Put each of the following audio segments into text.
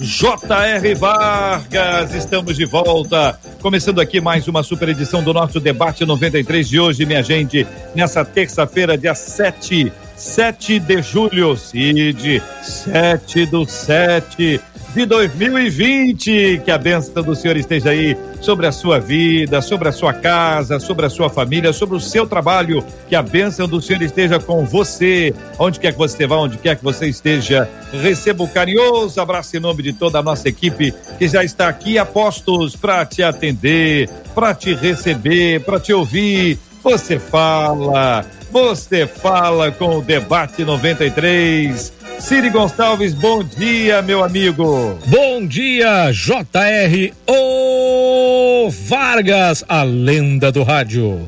J.R. Vargas, estamos de volta. Começando aqui mais uma super edição do nosso debate 93 de hoje, minha gente, nessa terça-feira, dia 7, 7 de julho, Cid, 7 do 7 de 2020. Que a bênção do Senhor esteja aí sobre a sua vida, sobre a sua casa, sobre a sua família, sobre o seu trabalho. Que a bênção do Senhor esteja com você, onde quer que você vá, onde quer que você esteja. Receba o carinhoso abraço em nome de toda a nossa equipe que já está aqui a postos para te atender, para te receber, para te ouvir. Você fala, você fala com o Debate 93. Ciri Gonçalves, bom dia, meu amigo. Bom dia, JR O Vargas, a lenda do rádio.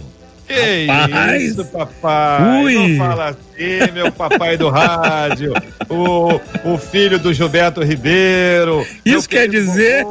Que Rapaz. isso, papai. Ui. Não fala assim, meu papai do rádio. O, o filho do Gilberto Ribeiro. Isso quer dizer.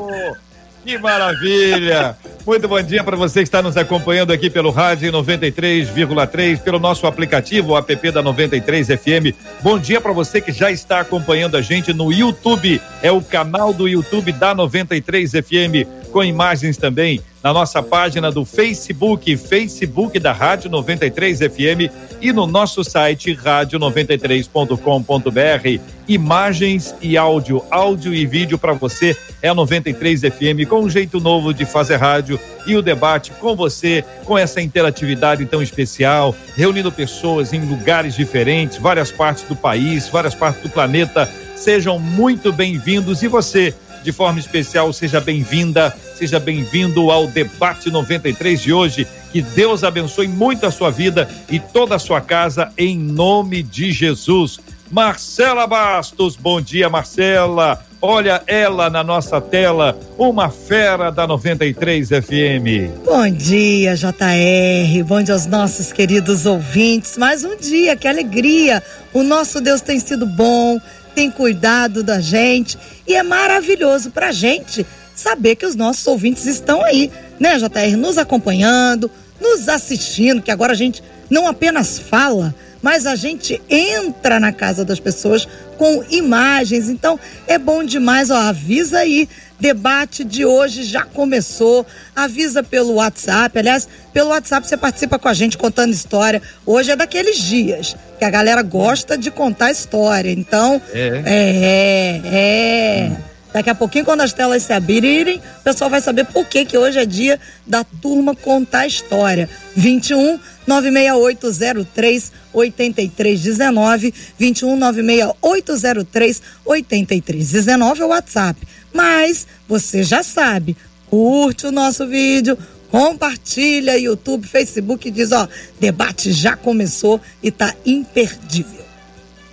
Que maravilha! Muito bom dia para você que está nos acompanhando aqui pelo rádio 93,3, pelo nosso aplicativo, o app da 93 FM. Bom dia para você que já está acompanhando a gente no YouTube, é o canal do YouTube da 93 FM, com imagens também na nossa página do Facebook, Facebook da Rádio 93 FM e no nosso site rádio93.com.br. Imagens e áudio, áudio e vídeo para você é a 93 FM com um jeito novo de fazer rádio e o debate com você, com essa interatividade tão especial, reunindo pessoas em lugares diferentes, várias partes do país, várias partes do planeta. Sejam muito bem-vindos e você de forma especial, seja bem-vinda, seja bem-vindo ao debate 93 de hoje. Que Deus abençoe muito a sua vida e toda a sua casa em nome de Jesus. Marcela Bastos, bom dia, Marcela. Olha ela na nossa tela, uma fera da 93 FM. Bom dia, JR. Bom dia aos nossos queridos ouvintes. Mais um dia, que alegria. O nosso Deus tem sido bom tem cuidado da gente. E é maravilhoso para a gente saber que os nossos ouvintes estão aí, né, JR, nos acompanhando, nos assistindo, que agora a gente não apenas fala, mas a gente entra na casa das pessoas com imagens. Então é bom demais, ó, avisa aí. Debate de hoje já começou. Avisa pelo WhatsApp. Aliás, pelo WhatsApp você participa com a gente contando história. Hoje é daqueles dias que a galera gosta de contar história. Então, é, é, é. Hum. Daqui a pouquinho, quando as telas se abrirem, o pessoal vai saber por que, que hoje é dia da turma contar história. 21 96803 8319 21 96803 8319 é o WhatsApp. Mas você já sabe, curte o nosso vídeo, compartilha YouTube, Facebook diz, ó, debate já começou e tá imperdível.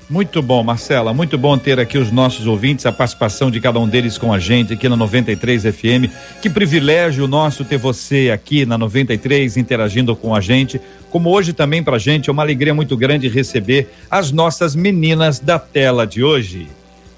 Muito bom, Marcela. Muito bom ter aqui os nossos ouvintes, a participação de cada um deles com a gente aqui na 93 FM. Que privilégio nosso ter você aqui na 93 interagindo com a gente. Como hoje também pra gente é uma alegria muito grande receber as nossas meninas da tela de hoje.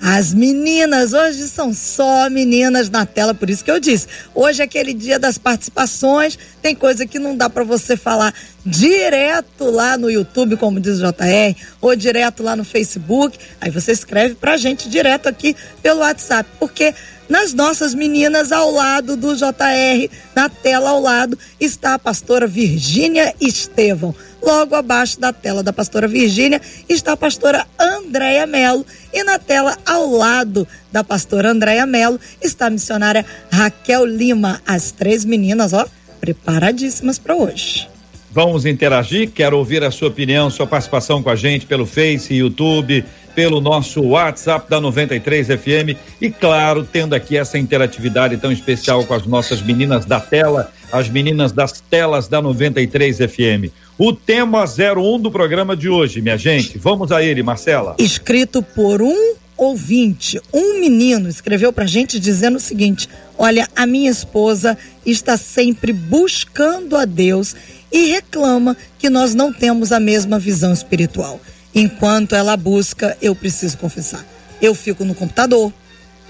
As meninas, hoje são só meninas na tela, por isso que eu disse. Hoje é aquele dia das participações, tem coisa que não dá para você falar direto lá no YouTube, como diz o JR, ou direto lá no Facebook. Aí você escreve pra gente direto aqui pelo WhatsApp, porque nas nossas meninas ao lado do JR, na tela ao lado, está a pastora Virgínia Estevão. Logo abaixo da tela da pastora Virgínia está a pastora Andréia Melo e na tela ao lado da pastora Andréia Melo está a missionária Raquel Lima. As três meninas, ó, preparadíssimas para hoje. Vamos interagir, quero ouvir a sua opinião, sua participação com a gente pelo Face, YouTube, pelo nosso WhatsApp da 93 FM e, claro, tendo aqui essa interatividade tão especial com as nossas meninas da tela, as meninas das telas da 93 FM. O tema 01 do programa de hoje, minha gente. Vamos a ele, Marcela. Escrito por um ouvinte, um menino escreveu pra gente dizendo o seguinte: Olha, a minha esposa está sempre buscando a Deus e reclama que nós não temos a mesma visão espiritual. Enquanto ela busca, eu preciso confessar. Eu fico no computador,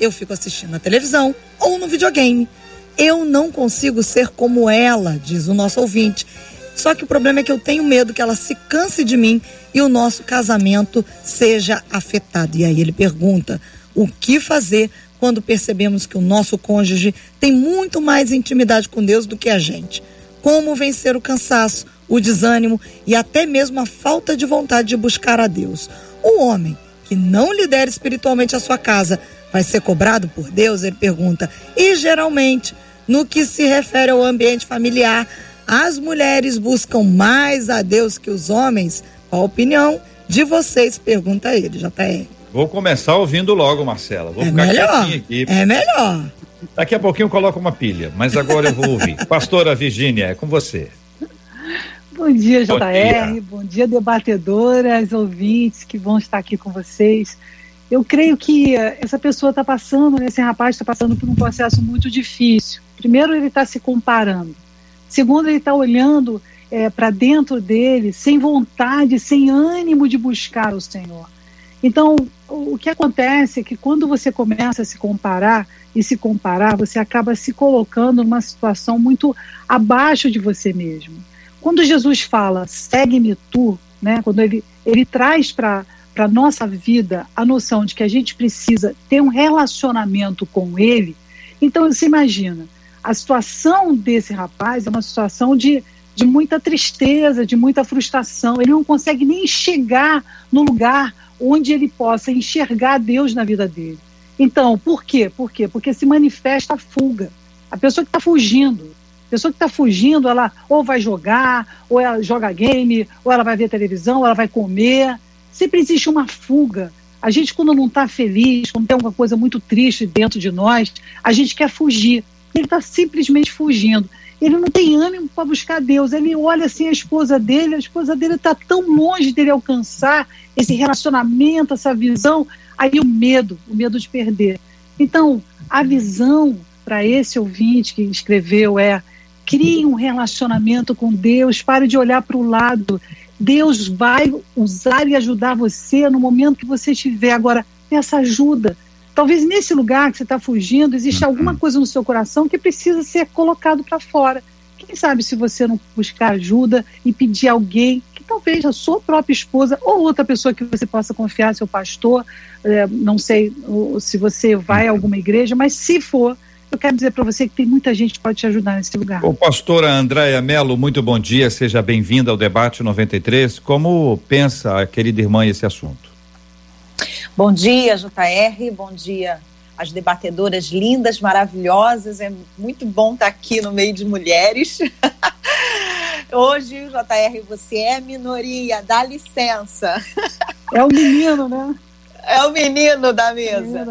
eu fico assistindo na televisão ou no videogame. Eu não consigo ser como ela, diz o nosso ouvinte. Só que o problema é que eu tenho medo que ela se canse de mim e o nosso casamento seja afetado. E aí ele pergunta: o que fazer quando percebemos que o nosso cônjuge tem muito mais intimidade com Deus do que a gente? Como vencer o cansaço, o desânimo e até mesmo a falta de vontade de buscar a Deus? O homem que não lidera espiritualmente a sua casa vai ser cobrado por Deus? Ele pergunta. E geralmente, no que se refere ao ambiente familiar, as mulheres buscam mais a Deus que os homens? Qual a opinião de vocês? Pergunta ele, JR. Vou começar ouvindo logo, Marcela. Vou é ficar melhor, aqui. É melhor. Daqui a pouquinho eu coloco uma pilha, mas agora eu vou ouvir. Pastora Virgínia, é com você. Bom dia, JR. Bom dia. Bom dia, debatedoras, ouvintes que vão estar aqui com vocês. Eu creio que essa pessoa está passando, esse rapaz está passando por um processo muito difícil. Primeiro, ele está se comparando. Segundo, ele está olhando é, para dentro dele sem vontade, sem ânimo de buscar o Senhor. Então, o que acontece é que quando você começa a se comparar e se comparar, você acaba se colocando numa situação muito abaixo de você mesmo. Quando Jesus fala, segue-me tu, né, quando ele, ele traz para a nossa vida a noção de que a gente precisa ter um relacionamento com ele, então você imagina, a situação desse rapaz é uma situação de, de muita tristeza, de muita frustração. Ele não consegue nem chegar no lugar onde ele possa enxergar Deus na vida dele. Então, por quê? Por quê? Porque se manifesta a fuga. A pessoa que está fugindo, pessoa que está fugindo, ela ou vai jogar, ou ela joga game, ou ela vai ver televisão, ou ela vai comer. Sempre existe uma fuga. A gente, quando não está feliz, quando tem alguma coisa muito triste dentro de nós, a gente quer fugir ele está simplesmente fugindo. Ele não tem ânimo para buscar Deus. Ele olha assim a esposa dele, a esposa dele está tão longe dele alcançar esse relacionamento, essa visão. Aí o medo, o medo de perder. Então, a visão para esse ouvinte que escreveu é: crie um relacionamento com Deus, pare de olhar para o lado. Deus vai usar e ajudar você no momento que você estiver. Agora, peça ajuda Talvez nesse lugar que você está fugindo, existe uhum. alguma coisa no seu coração que precisa ser colocado para fora. Quem sabe se você não buscar ajuda e pedir alguém, que talvez a sua própria esposa ou outra pessoa que você possa confiar, seu pastor, é, não sei se você vai a alguma igreja, mas se for, eu quero dizer para você que tem muita gente que pode te ajudar nesse lugar. O pastora Andréia Melo, muito bom dia, seja bem-vinda ao debate 93. Como pensa a querida irmã esse assunto? Bom dia, JR, bom dia as debatedoras lindas, maravilhosas. É muito bom estar aqui no meio de mulheres. Hoje, JR, você é minoria, dá licença. É o menino, né? É o menino da mesa.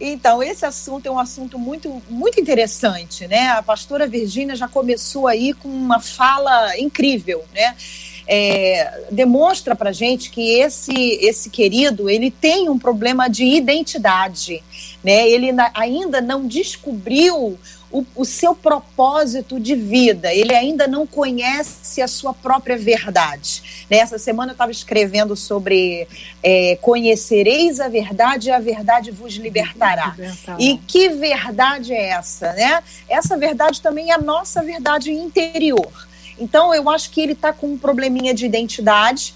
Então, esse assunto é um assunto muito, muito interessante, né? A pastora Virgínia já começou aí com uma fala incrível, né? é, demonstra para gente que esse esse querido ele tem um problema de identidade, né? Ele ainda não descobriu o, o, seu propósito de vida, ele ainda não conhece a sua própria verdade. Nessa semana eu estava escrevendo sobre é, conhecereis a verdade e a verdade vos libertará. libertará. E que verdade é essa, né? Essa verdade também é a nossa verdade interior. Então, eu acho que ele está com um probleminha de identidade,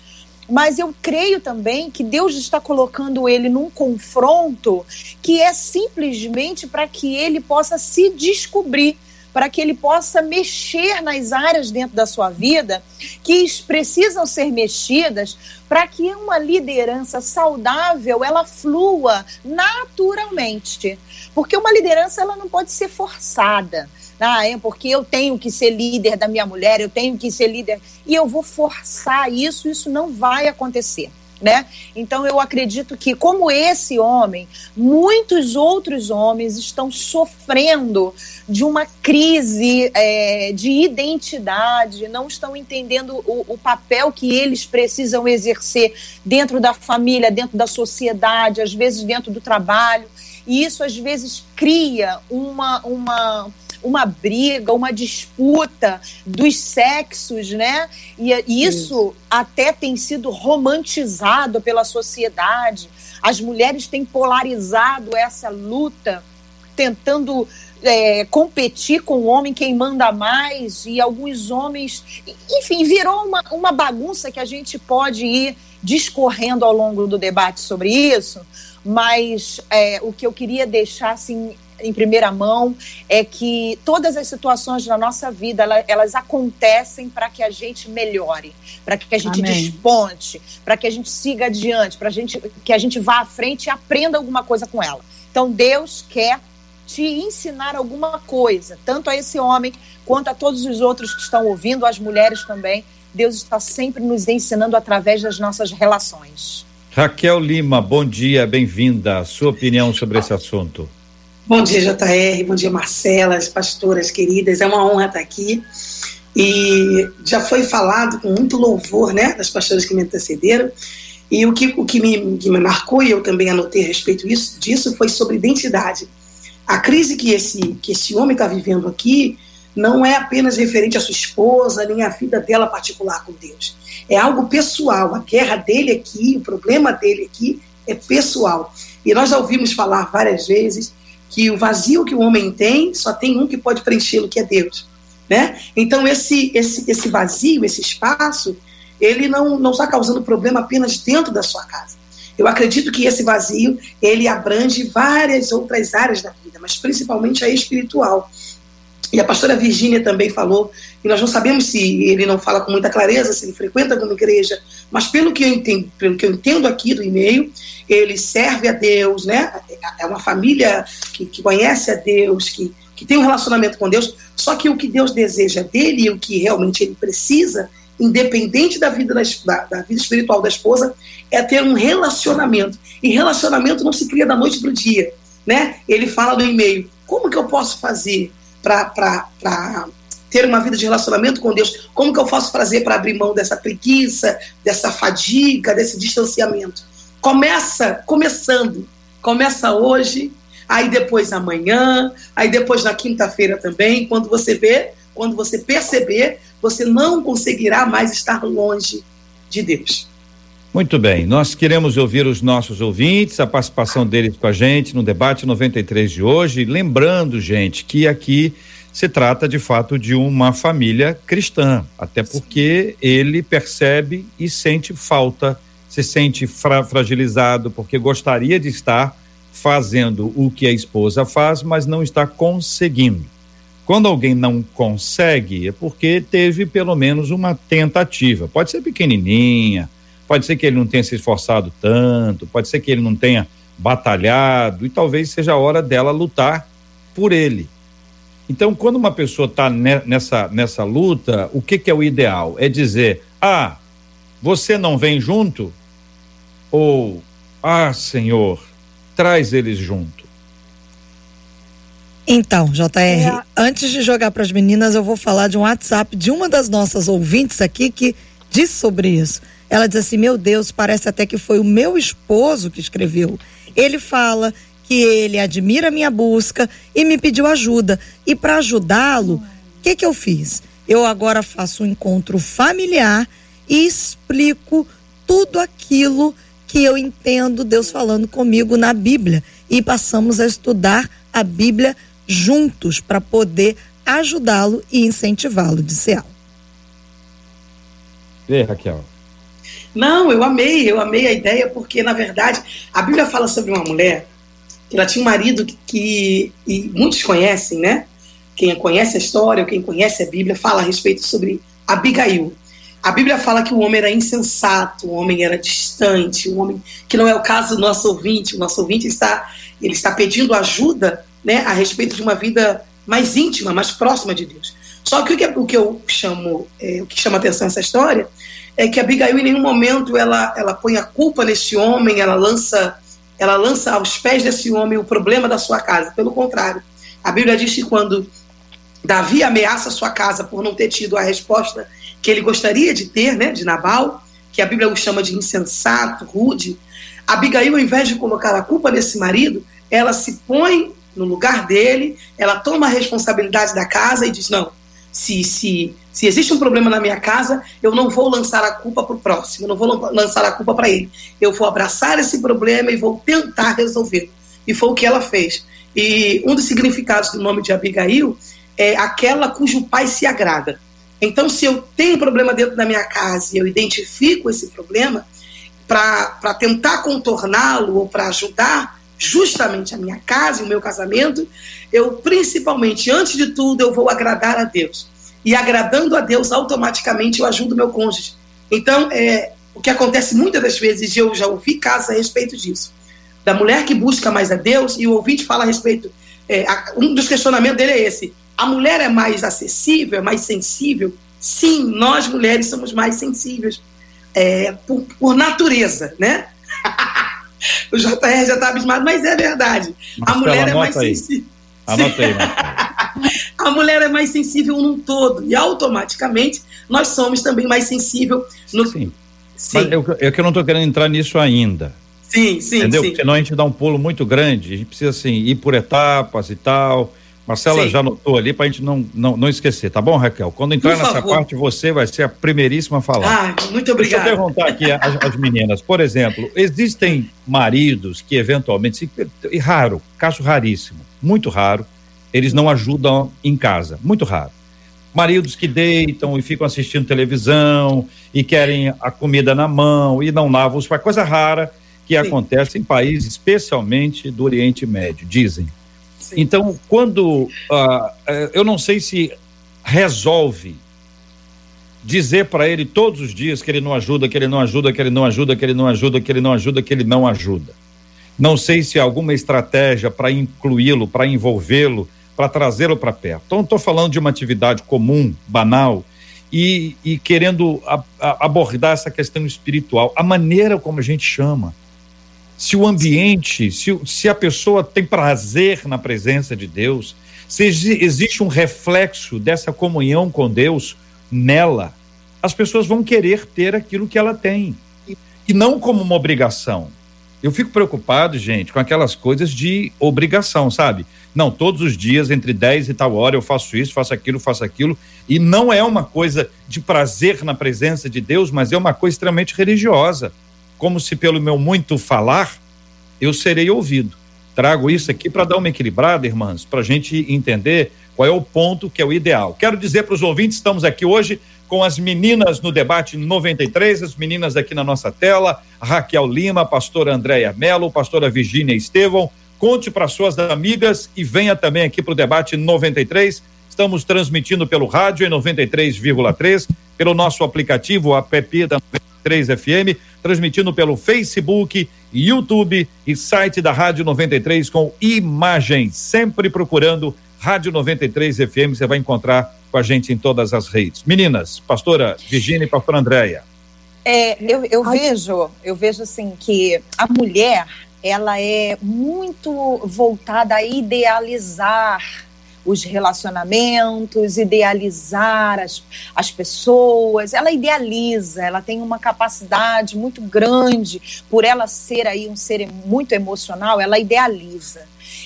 mas eu creio também que Deus está colocando ele num confronto que é simplesmente para que ele possa se descobrir, para que ele possa mexer nas áreas dentro da sua vida que precisam ser mexidas para que uma liderança saudável ela flua naturalmente. Porque uma liderança ela não pode ser forçada ah, é porque eu tenho que ser líder da minha mulher, eu tenho que ser líder, e eu vou forçar isso, isso não vai acontecer. né? Então eu acredito que, como esse homem, muitos outros homens estão sofrendo de uma crise é, de identidade, não estão entendendo o, o, papel que eles precisam exercer dentro da família, dentro da sociedade, às vezes dentro do trabalho. E isso às vezes cria uma, uma uma briga, uma disputa dos sexos, né? E, e isso até tem sido romantizado pela sociedade. As mulheres têm polarizado essa luta, tentando é, competir com o homem, quem manda mais, e alguns homens. Enfim, virou uma, uma bagunça que a gente pode ir discorrendo ao longo do debate sobre isso, mas é, o que eu queria deixar assim, em primeira mão é que todas as situações da nossa vida elas, elas acontecem para que a gente melhore, para que a gente Amém. desponte, para que a gente siga adiante, para gente que a gente vá à frente e aprenda alguma coisa com ela. Então Deus quer te ensinar alguma coisa, tanto a esse homem quanto a todos os outros que estão ouvindo, as mulheres também. Deus está sempre nos ensinando através das nossas relações. Raquel Lima, bom dia, bem-vinda. Sua opinião sobre esse assunto? Bom dia, JR. Bom dia, Marcela, as pastoras queridas. É uma honra estar aqui. E já foi falado com muito louvor, né, das pastoras que me antecederam. E o que, o que, me, que me marcou, e eu também anotei a respeito disso, disso, foi sobre identidade. A crise que esse, que esse homem está vivendo aqui não é apenas referente à sua esposa, nem à vida dela particular com Deus. É algo pessoal. A guerra dele aqui, o problema dele aqui é pessoal. E nós já ouvimos falar várias vezes que o vazio que o homem tem, só tem um que pode preenchê-lo, que é Deus. Né? Então, esse, esse, esse vazio, esse espaço, ele não, não está causando problema apenas dentro da sua casa. Eu acredito que esse vazio, ele abrange várias outras áreas da vida, mas principalmente a espiritual. E a pastora Virgínia também falou, e nós não sabemos se ele não fala com muita clareza, se ele frequenta alguma igreja, mas pelo que eu entendo, pelo que eu entendo aqui do e-mail, ele serve a Deus, né? É uma família que, que conhece a Deus, que, que tem um relacionamento com Deus, só que o que Deus deseja dele e o que realmente ele precisa, independente da vida, da, da vida espiritual da esposa, é ter um relacionamento. E relacionamento não se cria da noite para o dia, né? Ele fala no e-mail, como que eu posso fazer para ter uma vida de relacionamento com Deus, como que eu posso fazer para abrir mão dessa preguiça, dessa fadiga, desse distanciamento? Começa começando, começa hoje, aí depois amanhã, aí depois na quinta-feira também, quando você vê, quando você perceber, você não conseguirá mais estar longe de Deus. Muito bem, nós queremos ouvir os nossos ouvintes, a participação deles com a gente no debate 93 de hoje. Lembrando, gente, que aqui se trata de fato de uma família cristã, até porque ele percebe e sente falta, se sente fra fragilizado, porque gostaria de estar fazendo o que a esposa faz, mas não está conseguindo. Quando alguém não consegue, é porque teve pelo menos uma tentativa. Pode ser pequenininha, Pode ser que ele não tenha se esforçado tanto, pode ser que ele não tenha batalhado, e talvez seja a hora dela lutar por ele. Então, quando uma pessoa está nessa, nessa luta, o que, que é o ideal? É dizer: ah, você não vem junto? Ou, ah, Senhor, traz eles junto. Então, JR, é. antes de jogar para as meninas, eu vou falar de um WhatsApp de uma das nossas ouvintes aqui que disse sobre isso. Ela diz assim: Meu Deus, parece até que foi o meu esposo que escreveu. Ele fala que ele admira minha busca e me pediu ajuda. E para ajudá-lo, o que, que eu fiz? Eu agora faço um encontro familiar e explico tudo aquilo que eu entendo Deus falando comigo na Bíblia. E passamos a estudar a Bíblia juntos para poder ajudá-lo e incentivá-lo, disse ela. Vê, Raquel. Não, eu amei, eu amei a ideia, porque, na verdade, a Bíblia fala sobre uma mulher que ela tinha um marido que, e muitos conhecem, né? Quem conhece a história, quem conhece a Bíblia, fala a respeito sobre Abigail. A Bíblia fala que o homem era insensato, o homem era distante, o homem que não é o caso do nosso ouvinte. O nosso ouvinte está, ele está pedindo ajuda, né, a respeito de uma vida mais íntima, mais próxima de Deus. Só que o que, o que eu chamo, é, o que chama atenção nessa história é que Abigail em nenhum momento ela, ela põe a culpa nesse homem, ela lança, ela lança aos pés desse homem o problema da sua casa. Pelo contrário, a Bíblia diz que quando Davi ameaça sua casa por não ter tido a resposta que ele gostaria de ter, né, de Nabal, que a Bíblia o chama de insensato, rude, Abigail, ao invés de colocar a culpa nesse marido, ela se põe no lugar dele, ela toma a responsabilidade da casa e diz: não, se, se, se existe um problema na minha casa, eu não vou lançar a culpa para o próximo, não vou lançar a culpa para ele. Eu vou abraçar esse problema e vou tentar resolver. E foi o que ela fez. E um dos significados do nome de Abigail é aquela cujo pai se agrada. Então, se eu tenho um problema dentro da minha casa e eu identifico esse problema, para tentar contorná-lo ou para ajudar justamente a minha casa e o meu casamento, eu principalmente, antes de tudo, eu vou agradar a Deus. E agradando a Deus, automaticamente eu ajudo meu cônjuge. Então, é, o que acontece muitas das vezes, eu já ouvi casos a respeito disso, da mulher que busca mais a Deus, e o ouvinte fala a respeito, é, um dos questionamentos dele é esse, a mulher é mais acessível, é mais sensível? Sim, nós mulheres somos mais sensíveis, é, por, por natureza, né? o JR já está abismado, mas é verdade. A mulher é mais sensível. Anota aí, A mulher é mais sensível num todo, e automaticamente nós somos também mais sensível no. Sim. sim. Eu, eu que não estou querendo entrar nisso ainda. Sim, sim. Entendeu? Sim. Senão a gente dá um pulo muito grande. A gente precisa assim, ir por etapas e tal. Marcela Sim. já anotou ali para a gente não, não, não esquecer, tá bom, Raquel? Quando entrar Por nessa favor. parte, você vai ser a primeiríssima a falar. Ah, muito obrigado. Deixa eu perguntar aqui às, às meninas. Por exemplo, existem maridos que eventualmente, e raro, caso raríssimo, muito raro, eles não ajudam em casa, muito raro. Maridos que deitam e ficam assistindo televisão e querem a comida na mão e não lavam os coisa rara que Sim. acontece em países, especialmente do Oriente Médio, dizem. Então, quando. Uh, eu não sei se resolve dizer para ele todos os dias que ele não ajuda, que ele não ajuda, que ele não ajuda, que ele não ajuda, que ele não ajuda, que ele não ajuda. Não sei se há alguma estratégia para incluí-lo, para envolvê-lo, para trazê-lo para perto. Então, estou falando de uma atividade comum, banal, e, e querendo a, a abordar essa questão espiritual. A maneira como a gente chama se o ambiente, se, se a pessoa tem prazer na presença de Deus, se existe um reflexo dessa comunhão com Deus nela, as pessoas vão querer ter aquilo que ela tem. E não como uma obrigação. Eu fico preocupado, gente, com aquelas coisas de obrigação, sabe? Não, todos os dias, entre 10 e tal hora, eu faço isso, faço aquilo, faço aquilo. E não é uma coisa de prazer na presença de Deus, mas é uma coisa extremamente religiosa como se pelo meu muito falar eu serei ouvido. Trago isso aqui para dar uma equilibrada, irmãs, para a gente entender qual é o ponto que é o ideal. Quero dizer para os ouvintes, estamos aqui hoje com as meninas no debate 93, as meninas aqui na nossa tela, Raquel Lima, pastora Andréia Mello, pastora Virgínia Estevão. Conte para suas amigas e venha também aqui para o debate 93. Estamos transmitindo pelo rádio em 93,3, pelo nosso aplicativo, app da 93 FM transmitindo pelo Facebook, YouTube e site da Rádio 93 com imagens. Sempre procurando Rádio 93 FM, você vai encontrar com a gente em todas as redes. Meninas, pastora Virginia e pastora Andréia. É, eu, eu vejo, eu vejo assim que a mulher, ela é muito voltada a idealizar os relacionamentos, idealizar as, as pessoas. Ela idealiza, ela tem uma capacidade muito grande, por ela ser aí um ser muito emocional, ela idealiza.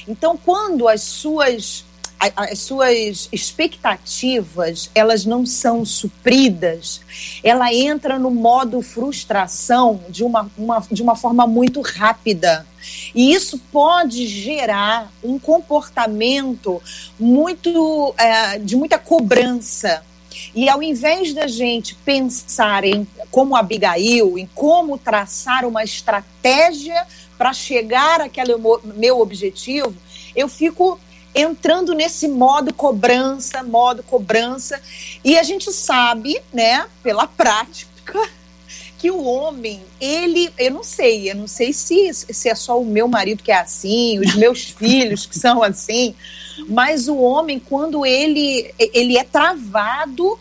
Então, quando as suas as suas expectativas elas não são supridas, ela entra no modo frustração de uma, uma, de uma forma muito rápida. E isso pode gerar um comportamento muito é, de muita cobrança. E ao invés da gente pensar em como Abigail, em como traçar uma estratégia para chegar àquele meu objetivo, eu fico entrando nesse modo cobrança, modo cobrança. E a gente sabe, né, pela prática, que o homem, ele, eu não sei, eu não sei se, se é só o meu marido que é assim, os meus filhos que são assim, mas o homem, quando ele, ele é travado,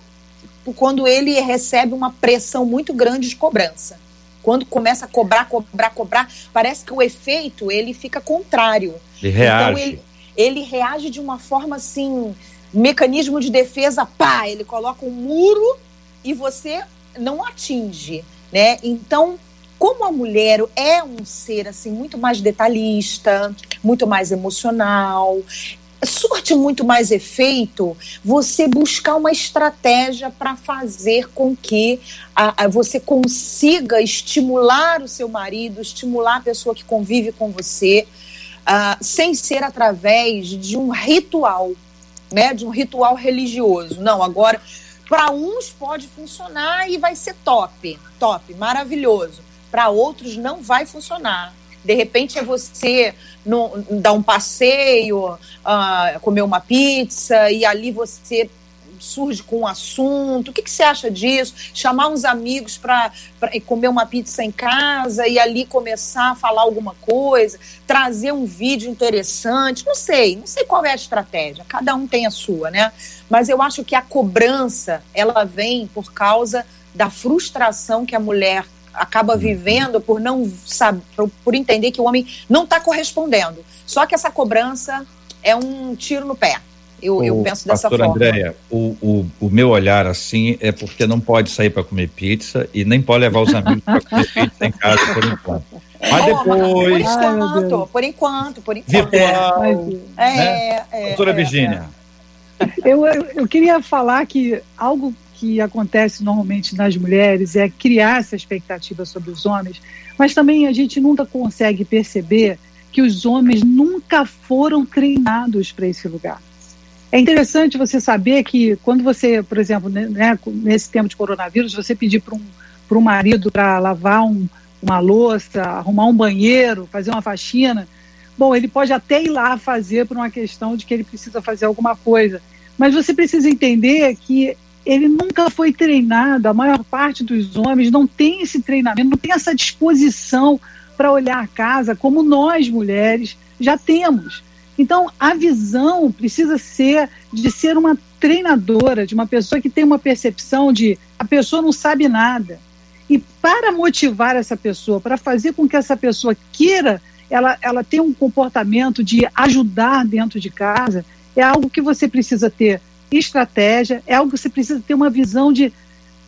quando ele recebe uma pressão muito grande de cobrança. Quando começa a cobrar, cobrar, cobrar, parece que o efeito ele fica contrário. Ele reage. Então ele, ele reage de uma forma assim, mecanismo de defesa, pá, ele coloca um muro e você não atinge, né? Então, como a mulher é um ser assim muito mais detalhista, muito mais emocional, surte muito mais efeito você buscar uma estratégia para fazer com que a, a, você consiga estimular o seu marido, estimular a pessoa que convive com você, uh, sem ser através de um ritual, né, de um ritual religioso. Não, agora para uns pode funcionar e vai ser top, top, maravilhoso. Para outros não vai funcionar. De repente é você no, dar um passeio, uh, comer uma pizza e ali você surge com um assunto. O que, que você acha disso? Chamar uns amigos para comer uma pizza em casa e ali começar a falar alguma coisa, trazer um vídeo interessante. Não sei, não sei qual é a estratégia. Cada um tem a sua, né? Mas eu acho que a cobrança ela vem por causa da frustração que a mulher acaba vivendo por não saber, por, por entender que o homem não está correspondendo. Só que essa cobrança é um tiro no pé. Eu, o, eu penso dessa forma. Andréia, o, o, o meu olhar assim é porque não pode sair para comer pizza e nem pode levar os amigos para comer pizza em casa por enquanto. Mas depois. Por enquanto, por enquanto, por enquanto. Virtual. É, né? é, Doutora é, Virgínia. Eu, eu, eu queria falar que algo que acontece normalmente nas mulheres é criar essa expectativa sobre os homens, mas também a gente nunca consegue perceber que os homens nunca foram treinados para esse lugar. É interessante você saber que quando você, por exemplo, né, nesse tempo de coronavírus, você pedir para um, um marido para lavar um, uma louça, arrumar um banheiro, fazer uma faxina, bom, ele pode até ir lá fazer por uma questão de que ele precisa fazer alguma coisa. Mas você precisa entender que ele nunca foi treinado, a maior parte dos homens não tem esse treinamento, não tem essa disposição para olhar a casa como nós mulheres já temos. Então, a visão precisa ser de ser uma treinadora, de uma pessoa que tem uma percepção de a pessoa não sabe nada. E para motivar essa pessoa, para fazer com que essa pessoa queira, ela, ela tenha um comportamento de ajudar dentro de casa, é algo que você precisa ter estratégia, é algo que você precisa ter uma visão de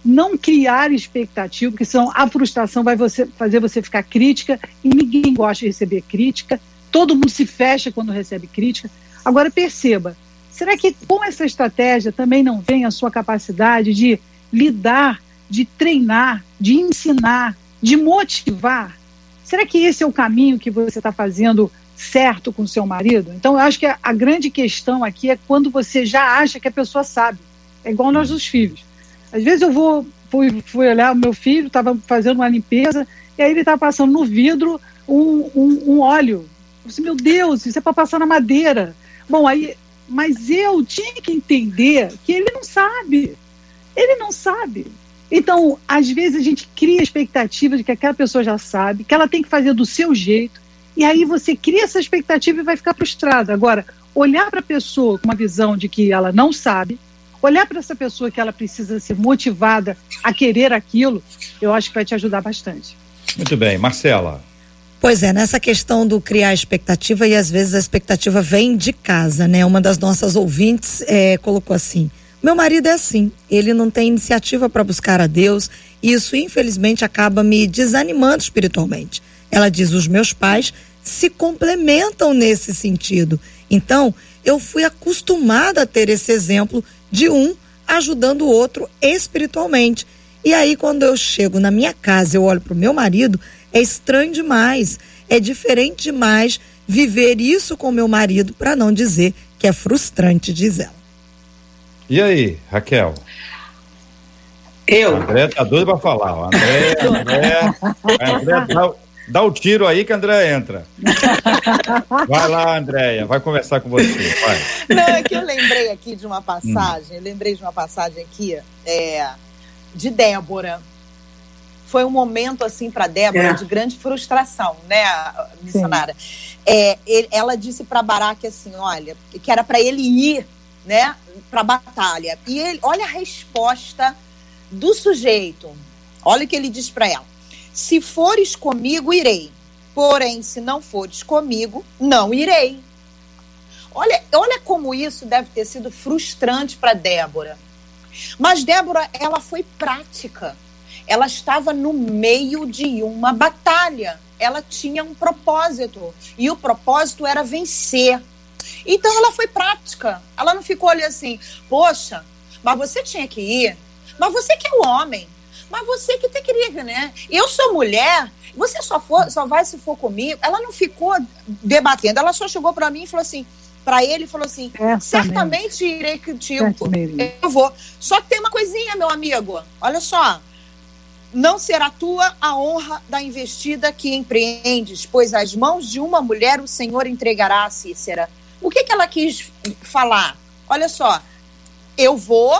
não criar expectativa, porque senão a frustração vai você, fazer você ficar crítica e ninguém gosta de receber crítica, todo mundo se fecha quando recebe crítica. Agora perceba, será que com essa estratégia também não vem a sua capacidade de lidar, de treinar, de ensinar, de motivar? Será que esse é o caminho que você está fazendo certo com seu marido? Então, eu acho que a, a, grande questão aqui é quando você já acha que a pessoa sabe. É igual nós os filhos. Às vezes eu vou fui, fui olhar o meu filho, estava fazendo uma limpeza, e aí ele estava passando no vidro um, um, um óleo. Eu disse, meu Deus, isso é para passar na madeira. Bom, aí, mas eu tinha que entender que ele não sabe. Ele não sabe. Então, às vezes a gente cria a expectativa de que aquela pessoa já sabe, que ela tem que fazer do seu jeito, e aí você cria essa expectativa e vai ficar frustrado. Agora, olhar para a pessoa com uma visão de que ela não sabe, olhar para essa pessoa que ela precisa ser motivada a querer aquilo, eu acho que vai te ajudar bastante. Muito bem, Marcela. Pois é, nessa questão do criar expectativa, e às vezes a expectativa vem de casa, né? Uma das nossas ouvintes é, colocou assim: meu marido é assim, ele não tem iniciativa para buscar a Deus, e isso infelizmente acaba me desanimando espiritualmente. Ela diz: os meus pais se complementam nesse sentido. Então, eu fui acostumada a ter esse exemplo de um ajudando o outro espiritualmente. E aí, quando eu chego na minha casa, eu olho para o meu marido, é estranho demais, é diferente demais viver isso com meu marido, para não dizer que é frustrante, diz ela. E aí, Raquel? Eu. André tá doido para falar. André, André, André dá, Dá o tiro aí que a André entra. vai lá, Andréia, vai conversar com você. Vai. Não, é que eu lembrei aqui de uma passagem, hum. lembrei de uma passagem aqui é, de Débora. Foi um momento assim para Débora é. de grande frustração, né, missionária. É, ele, ela disse para Baraque assim, olha, que era para ele ir, né, para a batalha. E ele, olha a resposta do sujeito. Olha o que ele diz para ela: Se fores comigo, irei. Porém, se não fores comigo, não irei. Olha, olha como isso deve ter sido frustrante para Débora. Mas Débora, ela foi prática. Ela estava no meio de uma batalha. Ela tinha um propósito. E o propósito era vencer. Então ela foi prática. Ela não ficou ali assim, poxa, mas você tinha que ir. Mas você que é o homem. Mas você que tem que ir, né? Eu sou mulher, você só, for, só vai se for comigo. Ela não ficou debatendo, ela só chegou para mim e falou assim: para ele falou assim: certamente irei contigo. Eu vou. Só que tem uma coisinha, meu amigo. Olha só. Não será tua a honra da investida que empreendes, pois às mãos de uma mulher o Senhor entregará a Cícera. O que, que ela quis falar? Olha só, eu vou,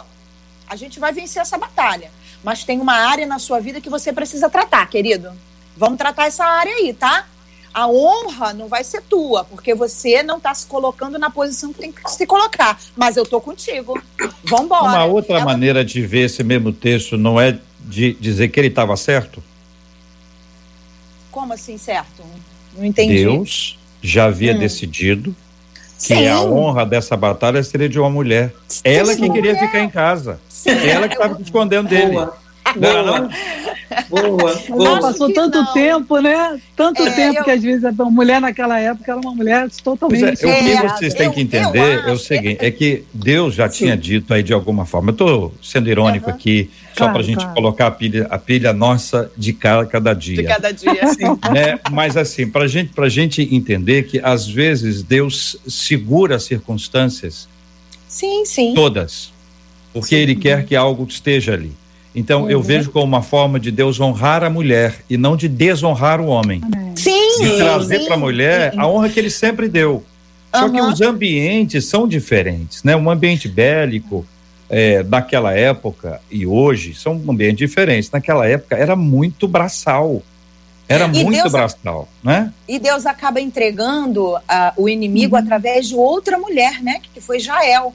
a gente vai vencer essa batalha, mas tem uma área na sua vida que você precisa tratar, querido. Vamos tratar essa área aí, tá? a honra não vai ser tua, porque você não está se colocando na posição que tem que se colocar. Mas eu estou contigo. Vamos embora. Uma outra Ela... maneira de ver esse mesmo texto não é de dizer que ele estava certo? Como assim certo? Não entendi. Deus já havia hum. decidido que Sim. a honra dessa batalha seria de uma mulher. Sim, Ela que queria ficar em casa. Sim. Ela que estava escondendo dele. Boa. Não, não? Boa, boa. Passou tanto não. tempo, né? Tanto é, tempo eu... que às vezes a mulher naquela época era uma mulher totalmente. É, o que vocês têm que entender eu, é o seguinte: é que Deus já Sim. tinha dito aí de alguma forma. Eu estou sendo irônico uhum. aqui, só claro, para a gente claro. colocar a pilha, a pilha nossa de cada, cada dia. De cada dia, sim. Né? Mas assim, para gente, a gente entender que às vezes Deus segura as circunstâncias. Sim, sim. Todas. Porque sim. Ele quer que algo esteja ali. Então, uhum. eu vejo como uma forma de Deus honrar a mulher e não de desonrar o homem. Sim. De trazer para a mulher a honra que ele sempre deu. Só uhum. que os ambientes são diferentes, né? Um ambiente bélico é, daquela época e hoje são ambientes diferentes. Naquela época era muito braçal. Era e muito Deus, braçal, né? E Deus acaba entregando uh, o inimigo uhum. através de outra mulher, né? Que foi Jael.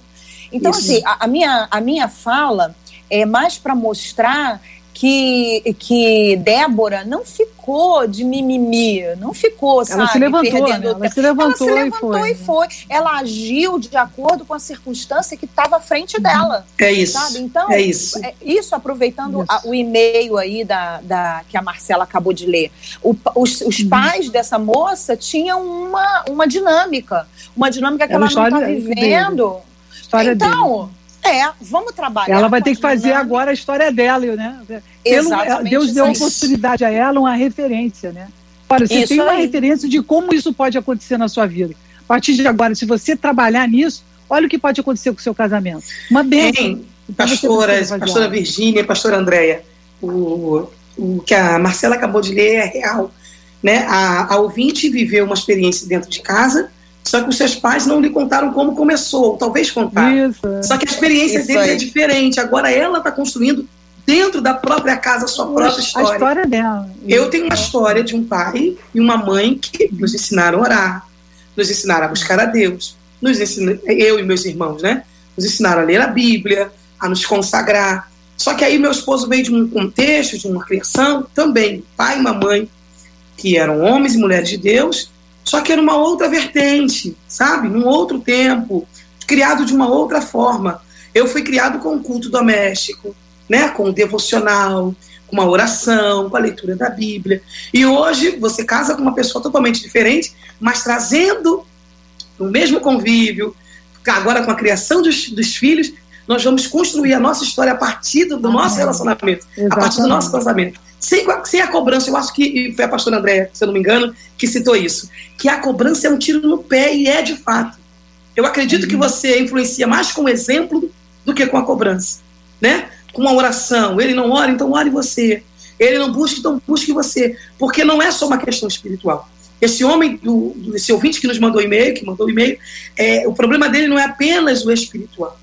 Então, Isso. assim, a, a, minha, a minha fala é mais para mostrar que, que Débora não ficou de mimimi, não ficou, ela Se levantou, né? Ela se levantou, ela se levantou e, foi. e foi. Ela agiu de acordo com a circunstância que estava à frente dela. É isso. Sabe? Então, é isso. É, isso aproveitando isso. A, o e-mail aí da, da, que a Marcela acabou de ler. O, os, os uhum. pais dessa moça tinham uma, uma dinâmica. Uma dinâmica que ela, ela não está vivendo. História então, dele é, vamos trabalhar. Ela vai ter que fazer agora a história dela, né? Pelo, Deus deu a oportunidade a ela, uma referência, né? Olha, você isso tem uma aí. referência de como isso pode acontecer na sua vida. A partir de agora, se você trabalhar nisso, olha o que pode acontecer com o seu casamento. Uma bênção. Então, pastora, pastora Virgínia, pastora Andréia, o, o que a Marcela acabou de ler é real. Né? A, a ouvinte viveu uma experiência dentro de casa, só que os seus pais não lhe contaram como começou, talvez contaram. Isso. Só que a experiência Isso dele é diferente. Agora ela está construindo dentro da própria casa a sua própria história. A história dela. Eu tenho uma história de um pai e uma mãe que nos ensinaram a orar, nos ensinaram a buscar a Deus, nos ensinaram, eu e meus irmãos, né? Nos ensinaram a ler a Bíblia, a nos consagrar. Só que aí meu esposo veio de um contexto, de uma criação, também, pai e mamãe, que eram homens e mulheres de Deus, só que era uma outra vertente, sabe? Num outro tempo, criado de uma outra forma. Eu fui criado com o culto doméstico, né? Com o devocional, com uma oração, com a leitura da Bíblia. E hoje você casa com uma pessoa totalmente diferente, mas trazendo o mesmo convívio, agora com a criação dos, dos filhos, nós vamos construir a nossa história a partir do, do nosso relacionamento, Exatamente. a partir do nosso casamento. Sem, sem a cobrança, eu acho que foi a pastora Andréa, se eu não me engano, que citou isso, que a cobrança é um tiro no pé e é de fato. Eu acredito uhum. que você influencia mais com o exemplo do que com a cobrança, né? Com uma oração, ele não ora, então ore você. Ele não busca, então busque você, porque não é só uma questão espiritual. Esse homem, do, esse ouvinte que nos mandou e-mail, que mandou e-mail, é, o problema dele não é apenas o espiritual.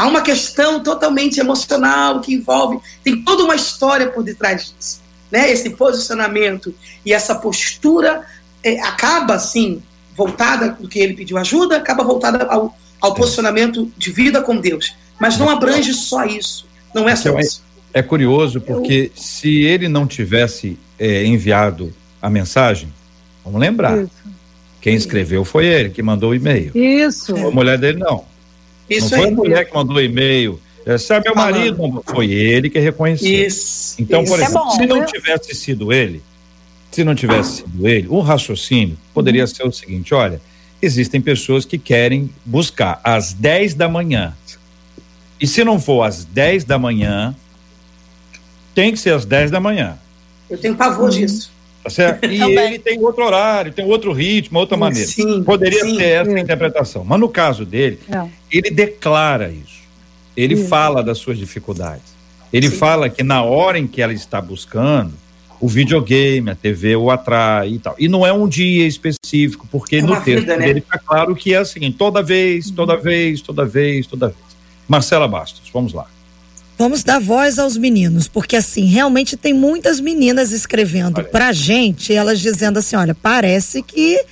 Há uma questão totalmente emocional que envolve, tem toda uma história por detrás disso. né, esse posicionamento e essa postura é, acaba, assim, voltada do que ele pediu ajuda, acaba voltada ao, ao posicionamento de vida com Deus. Mas não abrange só isso. Não é só Então, é- isso. É curioso porque se ele não tivesse é, enviado a mensagem, vamos lembrar, Isso. quem escreveu foi ele, que mandou o e-mail. Isso. A mulher dele, não. Isso não foi aí. a mulher que mandou o e-mail. É, sabe, meu Falando. marido, foi ele que reconheceu. Isso. Então, isso. por é exemplo, bom, se não né? tivesse sido ele, se não tivesse sido ele, o raciocínio poderia ser o seguinte: olha, existem pessoas que querem buscar às 10 da manhã. E se não for às 10 da manhã, tem que ser às 10 da manhã. Eu tenho pavor disso. Tá certo? E Também. ele tem outro horário, tem outro ritmo, outra maneira. Sim, Poderia sim. ter essa Sim. interpretação. Mas no caso dele, É. ele declara isso. Ele Isso. fala das suas dificuldades. Ele Sim. fala que na hora em que ela está buscando, o videogame, a TV o atrai e tal. E não é um dia específico, porque É no texto vida, né? dele fica claro que é seguinte: toda vez, toda vez, toda vez, toda vez. Marcela Bastos, vamos lá. Vamos dar voz aos meninos, porque assim, realmente tem muitas meninas escrevendo Olha pra gente, elas dizendo assim, olha, parece que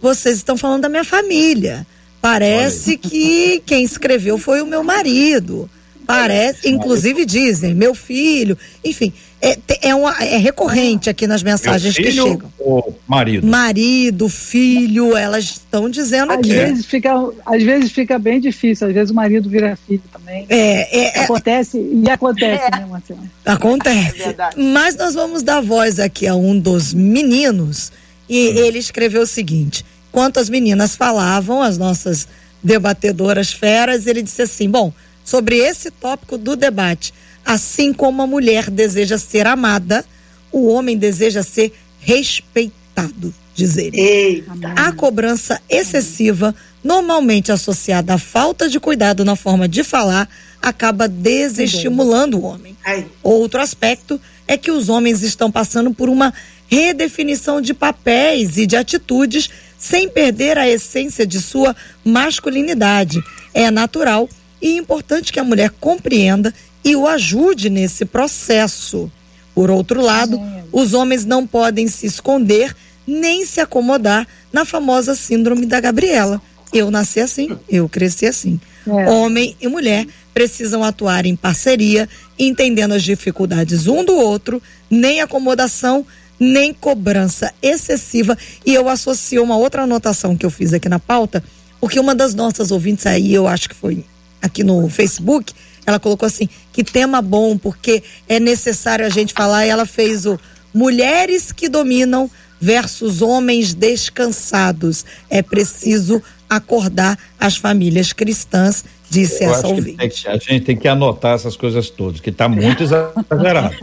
vocês estão falando da minha família. Parece que quem escreveu foi o meu marido. Parece, inclusive dizem, meu filho, enfim, é, é, uma, é recorrente aqui nas mensagens Meu que filho chegam. ou marido? Marido, filho, elas estão dizendo Às aqui. vezes, fica, às vezes fica bem difícil, às vezes o marido vira filho também. É, é, é, Acontece, e acontece, né, Marcelo? Acontece. É. Mas nós vamos dar voz aqui a um dos meninos e ele escreveu o seguinte: enquanto as meninas falavam, as nossas debatedoras feras, ele disse assim: bom, sobre esse tópico do debate, assim como a mulher deseja ser amada, o homem deseja ser respeitado, diz ele. Ei, A cobrança excessiva, normalmente associada à falta de cuidado na forma de falar, acaba desestimulando o homem. Outro aspecto é que os homens estão passando por uma redefinição de papéis e de atitudes sem perder a essência de sua masculinidade. É natural e importante que a mulher compreenda e o ajude nesse processo. Por outro lado, os homens não podem se esconder nem se acomodar na famosa síndrome da Gabriela. Eu nasci assim, eu cresci assim. É. Homem e mulher precisam atuar em parceria, entendendo as dificuldades um do outro, nem acomodação, nem cobrança excessiva. E eu associo uma outra anotação que eu fiz aqui na pauta, porque uma das nossas ouvintes aí, eu acho que foi aqui no Facebook, ela colocou assim: que tema bom, porque é necessário a gente falar. E ela fez o Mulheres que dominam versus homens descansados. É preciso acordar as famílias cristãs, disse Eu essa acho que ouvinte. tem que- a gente tem que anotar essas coisas todas, que está muito exagerado.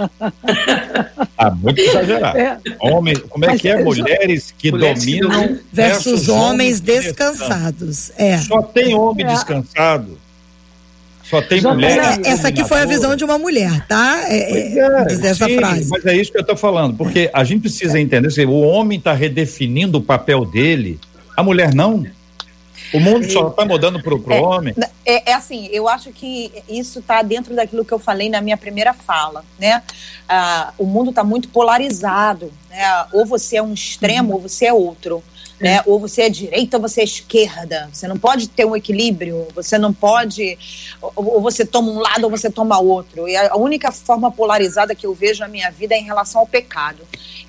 Está muito exagerado. É. Homem, como é que é? eu- Mulheres que Mulheres dominam dominam Versus homens descansados. É. Só tem homem É. descansado. Só tem Já mulher. tem. Essa aqui foi a visão de uma mulher, tá? É, é, diz essa sim, frase. Mas é isso que eu estou falando, porque a gente precisa entender, assim, o homem está redefinindo o papel dele, a mulher não. O mundo só está mudando para o É. homem. É, é assim, eu acho que isso está dentro daquilo que eu falei na minha primeira fala, né? Ah, o mundo está muito polarizado, né? Ou você é um extremo ou você é outro, né? Ou você é direita ou você é esquerda. Você não pode ter um equilíbrio, você não pode... Ou, você toma um lado ou você toma outro. E a única forma polarizada que eu vejo na minha vida é em relação ao pecado.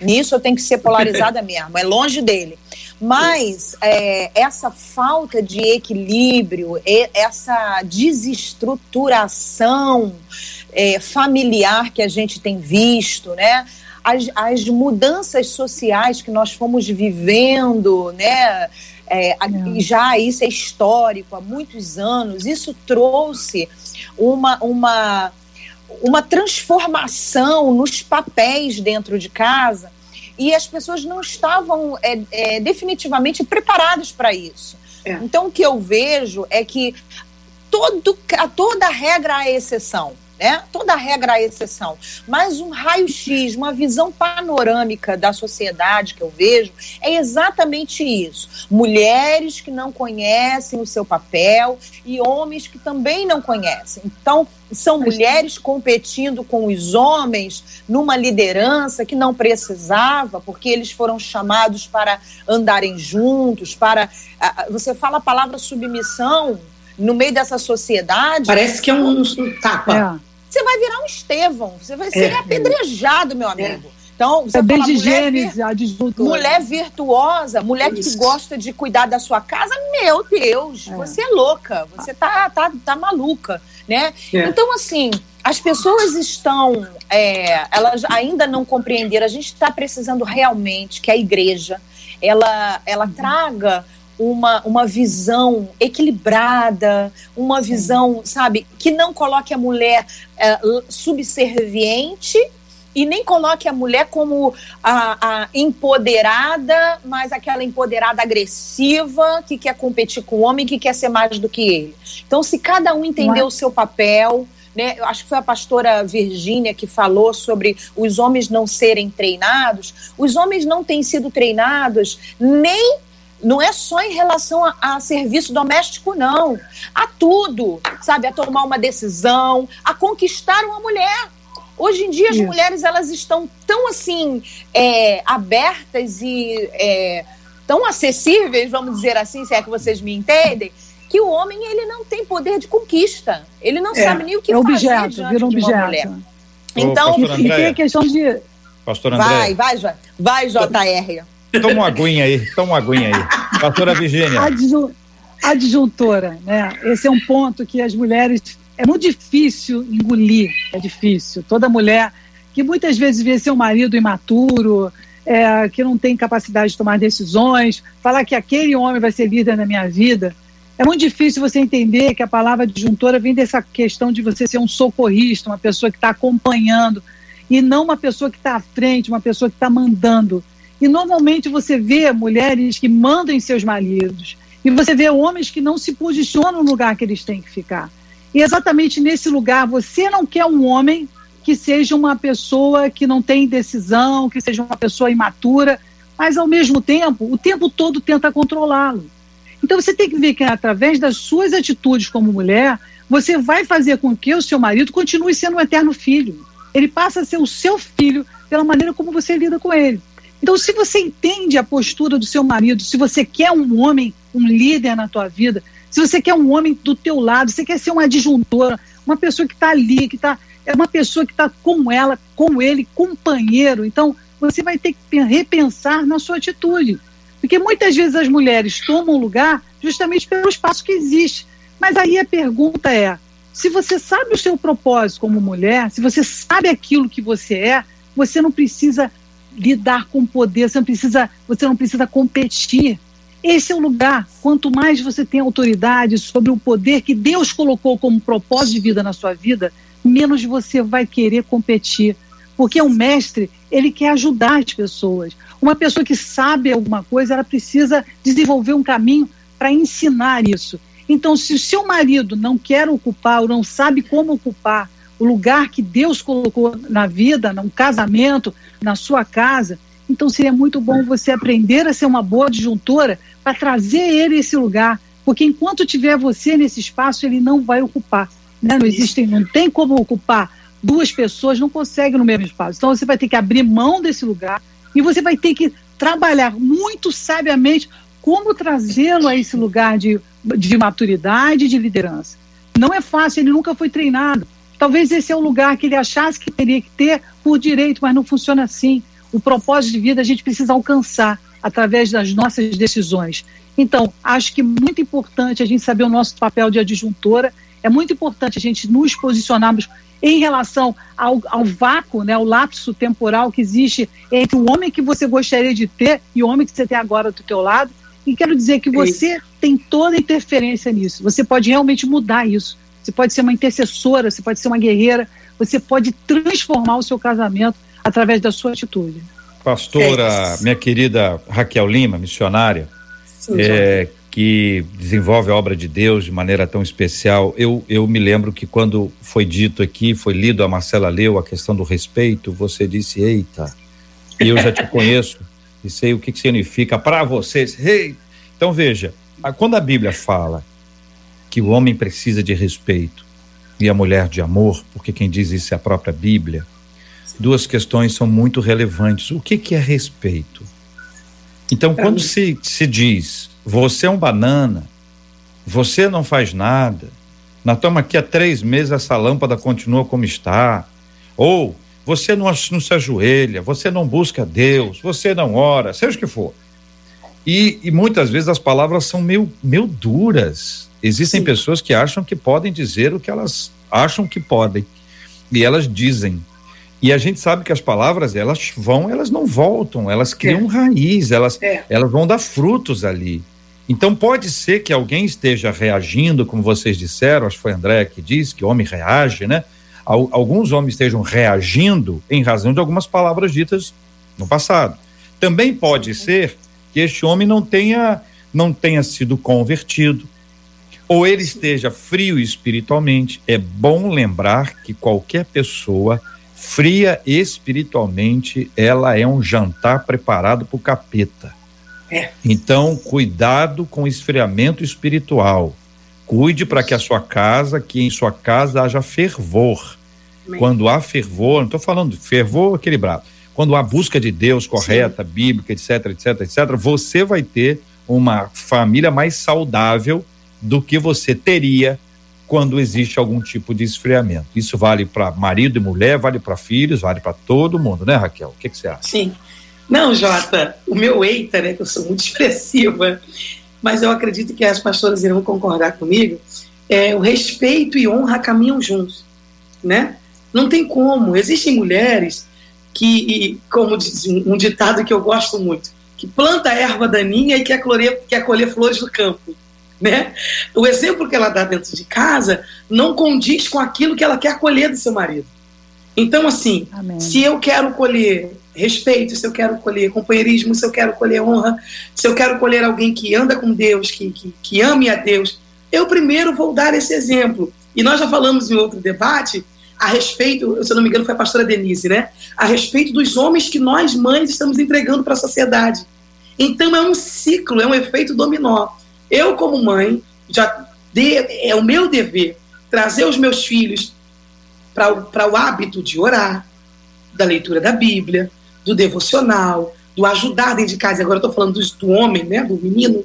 Nisso eu tenho que ser polarizada mesmo, é longe dele. Mas é, essa falta de equilíbrio, essa desestruturação é, familiar que a gente tem visto, né? As, as mudanças sociais que nós fomos vivendo, né? É, e já isso é histórico há muitos anos. Isso trouxe uma, uma, uma transformação nos papéis dentro de casa e as pessoas não estavam é, é, definitivamente preparadas para isso. É. Então, o que eu vejo é que todo, a toda regra há exceção. Né? Toda regra há exceção. Mas um raio-x, uma visão panorâmica da sociedade que eu vejo é exatamente isso. Mulheres que não conhecem o seu papel e homens que também não conhecem. Então, são mulheres competindo com os homens numa liderança que não precisava, porque eles foram chamados para andarem juntos, para. Você fala a palavra submissão no meio dessa sociedade. Parece que é um, um tapa. Você vai virar um Estevão, você vai ser é, apedrejado, meu amigo. É. Então, você é fala, desde Gênesis, a mulher virtuosa, mulher Isso. que gosta de cuidar da sua casa, meu Deus, é. você é louca, você tá, tá, tá maluca, né? É. Então, assim, as pessoas estão, é, elas ainda não compreenderam, a gente está precisando realmente que a igreja, ela, ela uhum. traga uma, uma visão equilibrada, uma visão, sabe, que não coloque a mulher é, subserviente e nem coloque a mulher como a, a, empoderada, mas aquela empoderada agressiva que quer competir com o homem, que quer ser mais do que ele. Então, se cada um entender o seu papel, né, eu acho que foi a pastora Virgínia que falou sobre os homens não serem treinados. Os homens não têm sido treinados nem não é só em relação a, a, serviço doméstico, não. A tudo, sabe? A tomar uma decisão, a conquistar uma mulher. Hoje em dia, as Isso. mulheres elas estão tão assim é, abertas e é, tão acessíveis, vamos dizer assim, se é que vocês me entendem, que o homem ele não tem poder de conquista. Ele não é, sabe nem o que é fazer objeto, diante vira um de uma objeto. mulher. Então, e, e tem a questão de. Pastor André. Vai, vai, vai, JR. Toma uma aguinha aí, toma uma aguinha aí. Pastora Virgínia. Adjuntora, né? Esse é um ponto que as mulheres. É muito difícil engolir, é difícil. Toda mulher que muitas vezes vê seu marido imaturo, é, que não tem capacidade de tomar decisões, falar que aquele homem vai ser líder na minha vida. É muito difícil você entender que a palavra adjuntora vem dessa questão de você ser um socorrista, uma pessoa que está acompanhando, e não uma pessoa que está à frente, uma pessoa que está mandando. E normalmente você vê mulheres que mandam em seus maridos. E você vê homens que não se posicionam no lugar que eles têm que ficar. E exatamente nesse lugar, você não quer um homem que seja uma pessoa que não tem decisão, que seja uma pessoa imatura, mas ao mesmo tempo, o tempo todo tenta controlá-lo. Então você tem que ver que através das suas atitudes como mulher, você vai fazer com que o seu marido continue sendo um eterno filho. Ele passa a ser o seu filho pela maneira como você lida com ele. Então, se você entende a postura do seu marido, se você quer um homem, um líder na tua vida, se você quer um homem do teu lado, você quer ser uma adjuntora, uma pessoa que está ali, que está é uma pessoa que está com ela, com ele, companheiro. Então, você vai ter que repensar na sua atitude. Porque muitas vezes as mulheres tomam lugar justamente pelo espaço que existe. Mas aí a pergunta é: se você sabe o seu propósito como mulher, se você sabe aquilo que você é, você não precisa lidar com poder, você não precisa, você não precisa competir. Esse é o lugar. Quanto mais você tem autoridade sobre o poder que Deus colocou como propósito de vida na sua vida, menos você vai querer competir. Porque o mestre, ele quer ajudar as pessoas. Uma pessoa que sabe alguma coisa, ela precisa desenvolver um caminho para ensinar isso. Então, se o seu marido não quer ocupar ou não sabe como ocupar o lugar que Deus colocou na vida, no casamento, na sua casa. Então seria muito bom você aprender a ser uma boa disjuntora para trazer ele esse lugar, porque enquanto tiver você nesse espaço, ele não vai ocupar. Né? Não existem, não tem como ocupar duas pessoas, não consegue no mesmo espaço. Então você vai ter que abrir mão desse lugar e você vai ter que trabalhar muito sabiamente como trazê-lo a esse lugar de, de maturidade, de liderança. Não é fácil, ele nunca foi treinado. Talvez esse é o lugar que ele achasse que teria que ter por direito, mas não funciona assim. O propósito de vida a gente precisa alcançar através das nossas decisões. Então, acho que é muito importante a gente saber o nosso papel de adjuntora, é muito importante a gente nos posicionarmos em relação ao, ao vácuo, né, ao lapso temporal que existe entre o homem que você gostaria de ter e o homem que você tem agora do teu lado. E quero dizer que você tem toda a interferência nisso. Você pode realmente mudar isso você pode ser uma intercessora, você pode ser uma guerreira, você pode transformar o seu casamento através da sua atitude. Pastora, é minha querida Raquel Lima, missionária, Sim, é, que desenvolve a obra de Deus de maneira tão especial. Eu, eu me lembro que quando foi dito aqui, foi lido, a Marcela leu a questão do respeito, você disse, eita, e eu já te conheço e sei o que, que significa para vocês. Hey. Então veja, quando a Bíblia fala que o homem precisa de respeito e a mulher de amor, porque quem diz isso é a própria Bíblia, duas questões são muito relevantes. O que, que é respeito? Então, quando se, se diz você é um banana, você não faz nada, nós estamos aqui há três meses, essa lâmpada continua como está, ou você não, não se ajoelha, você não busca Deus, você não ora, seja o que for. E, e muitas vezes as palavras são meio, meio duras. Existem Sim. pessoas que acham que podem dizer o que elas acham que podem. E elas dizem. E a gente sabe que as palavras, elas vão, elas não voltam, elas criam é. raiz, elas, é. elas vão dar frutos ali. Então pode ser que alguém esteja reagindo, como vocês disseram, acho que foi André que disse que o homem reage, né? Alguns homens estejam reagindo em razão de algumas palavras ditas no passado. Também pode ser que este homem não tenha não tenha sido convertido ou ele esteja frio espiritualmente. É bom lembrar que qualquer pessoa fria espiritualmente, ela é um jantar preparado para o capeta. É. Então, cuidado com o esfriamento espiritual. Cuide para que a sua casa, que em sua casa haja fervor. Amém. Quando há fervor, não estou falando de fervor equilibrado. Quando há busca de Deus correta, Sim. bíblica, etc, etc, etc, você vai ter uma família mais saudável do que você teria quando existe algum tipo de esfriamento. Isso vale para marido e mulher, vale para filhos, vale para todo mundo, né, Raquel? O que, que você acha? Sim. Não, Jota, o meu eita, né, que eu sou muito expressiva, mas eu acredito que as pastoras irão concordar comigo, é, o respeito e honra caminham juntos, né? Não tem como. Existem mulheres que, como um ditado que eu gosto muito, que planta erva daninha e quer colher, quer colher flores do campo. Né? O exemplo que ela dá dentro de casa não condiz com aquilo que ela quer colher do seu marido. Então, assim, Amém. se eu quero colher respeito, se eu quero colher companheirismo, se eu quero colher honra, se eu quero colher alguém que anda com Deus, que, que, que ame a Deus, eu primeiro vou dar esse exemplo. E nós já falamos em outro debate a respeito, se eu não me engano, foi a pastora Denise, né? A respeito dos homens que nós, mães, estamos entregando para a sociedade. Então é um ciclo, é um efeito dominó. Eu, como mãe, já de, é o meu dever trazer os meus filhos para o hábito de orar, da leitura da Bíblia, do devocional, do ajudar dentro de casa. Agora eu estou falando do, do, homem, né, do menino.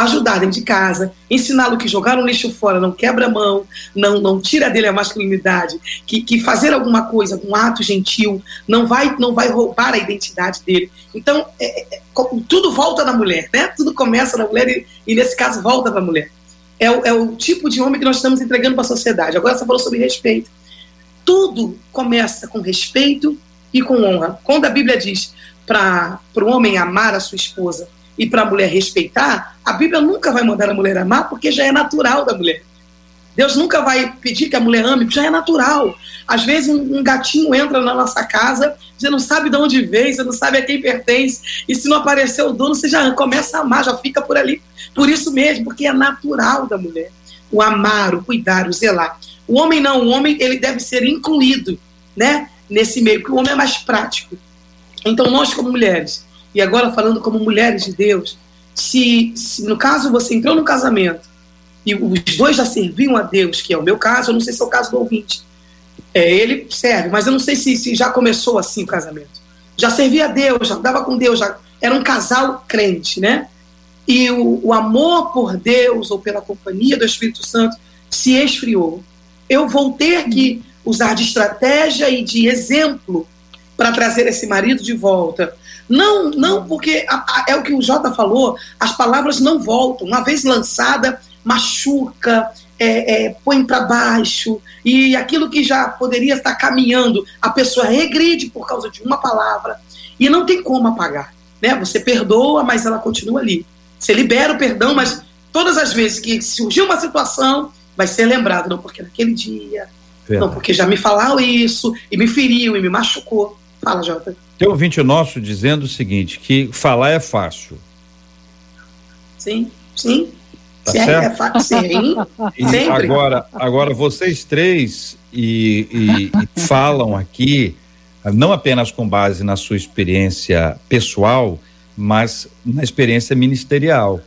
Ajudar dentro de casa, ensiná-lo que jogar um lixo fora não quebra a mão, não, não tira dele a masculinidade, que, que fazer alguma coisa, um ato gentil, não vai, não vai roubar a identidade dele. Então, é, é, é tudo volta na mulher, né? Tudo começa na mulher e, e nesse caso, volta para a mulher. É o, é o tipo de homem que nós estamos entregando para a sociedade. Agora você falou sobre respeito. Tudo começa com respeito e com honra. Quando a Bíblia diz para o homem amar a sua esposa e para a mulher respeitar, a Bíblia nunca vai mandar a mulher amar porque já é natural da mulher. Deus nunca vai pedir que a mulher ame, porque já é natural. Às vezes um, gatinho entra na nossa casa, você não sabe de onde veio, você não sabe a quem pertence, e se não aparecer o dono, você já começa a amar, já fica por ali. Por isso mesmo, porque é natural da mulher. O amar, o cuidar, o zelar. O homem não, o homem ele deve ser incluído, né? nesse meio, porque o homem é mais prático. Então, nós, como mulheres, e agora falando como mulheres de Deus, se, se no caso você entrou no casamento e os dois já serviam a Deus, que é o meu caso, eu não sei se é o caso do ouvinte, é, ele serve, mas eu não sei se, se já começou assim o casamento. Já servia a Deus, já dava com Deus, já era um casal crente, né? E o, o amor por Deus ou pela companhia do Espírito Santo se esfriou. Eu vou ter que usar de estratégia e de exemplo para trazer esse marido de volta. Não, não porque a, a, é o que o Jota falou, as palavras não voltam. Uma vez lançada, machuca, é, é, põe para baixo, e aquilo que já poderia estar caminhando, a pessoa regride por causa de uma palavra, e não tem como apagar. Né? Você perdoa, mas ela continua ali. Você libera o perdão, mas todas as vezes que surgiu uma situação, vai ser lembrado, não porque naquele dia, Verdade. Não, porque já me falaram isso, e me feriu, e me machucou. Fala, Jota. Tem um ouvinte nosso dizendo o seguinte, que falar é fácil. Sim, sim. Tá sim, certo? É fa- sim, e agora, agora vocês três e, e, e falam aqui, não apenas com base na sua experiência pessoal, mas na experiência ministerial.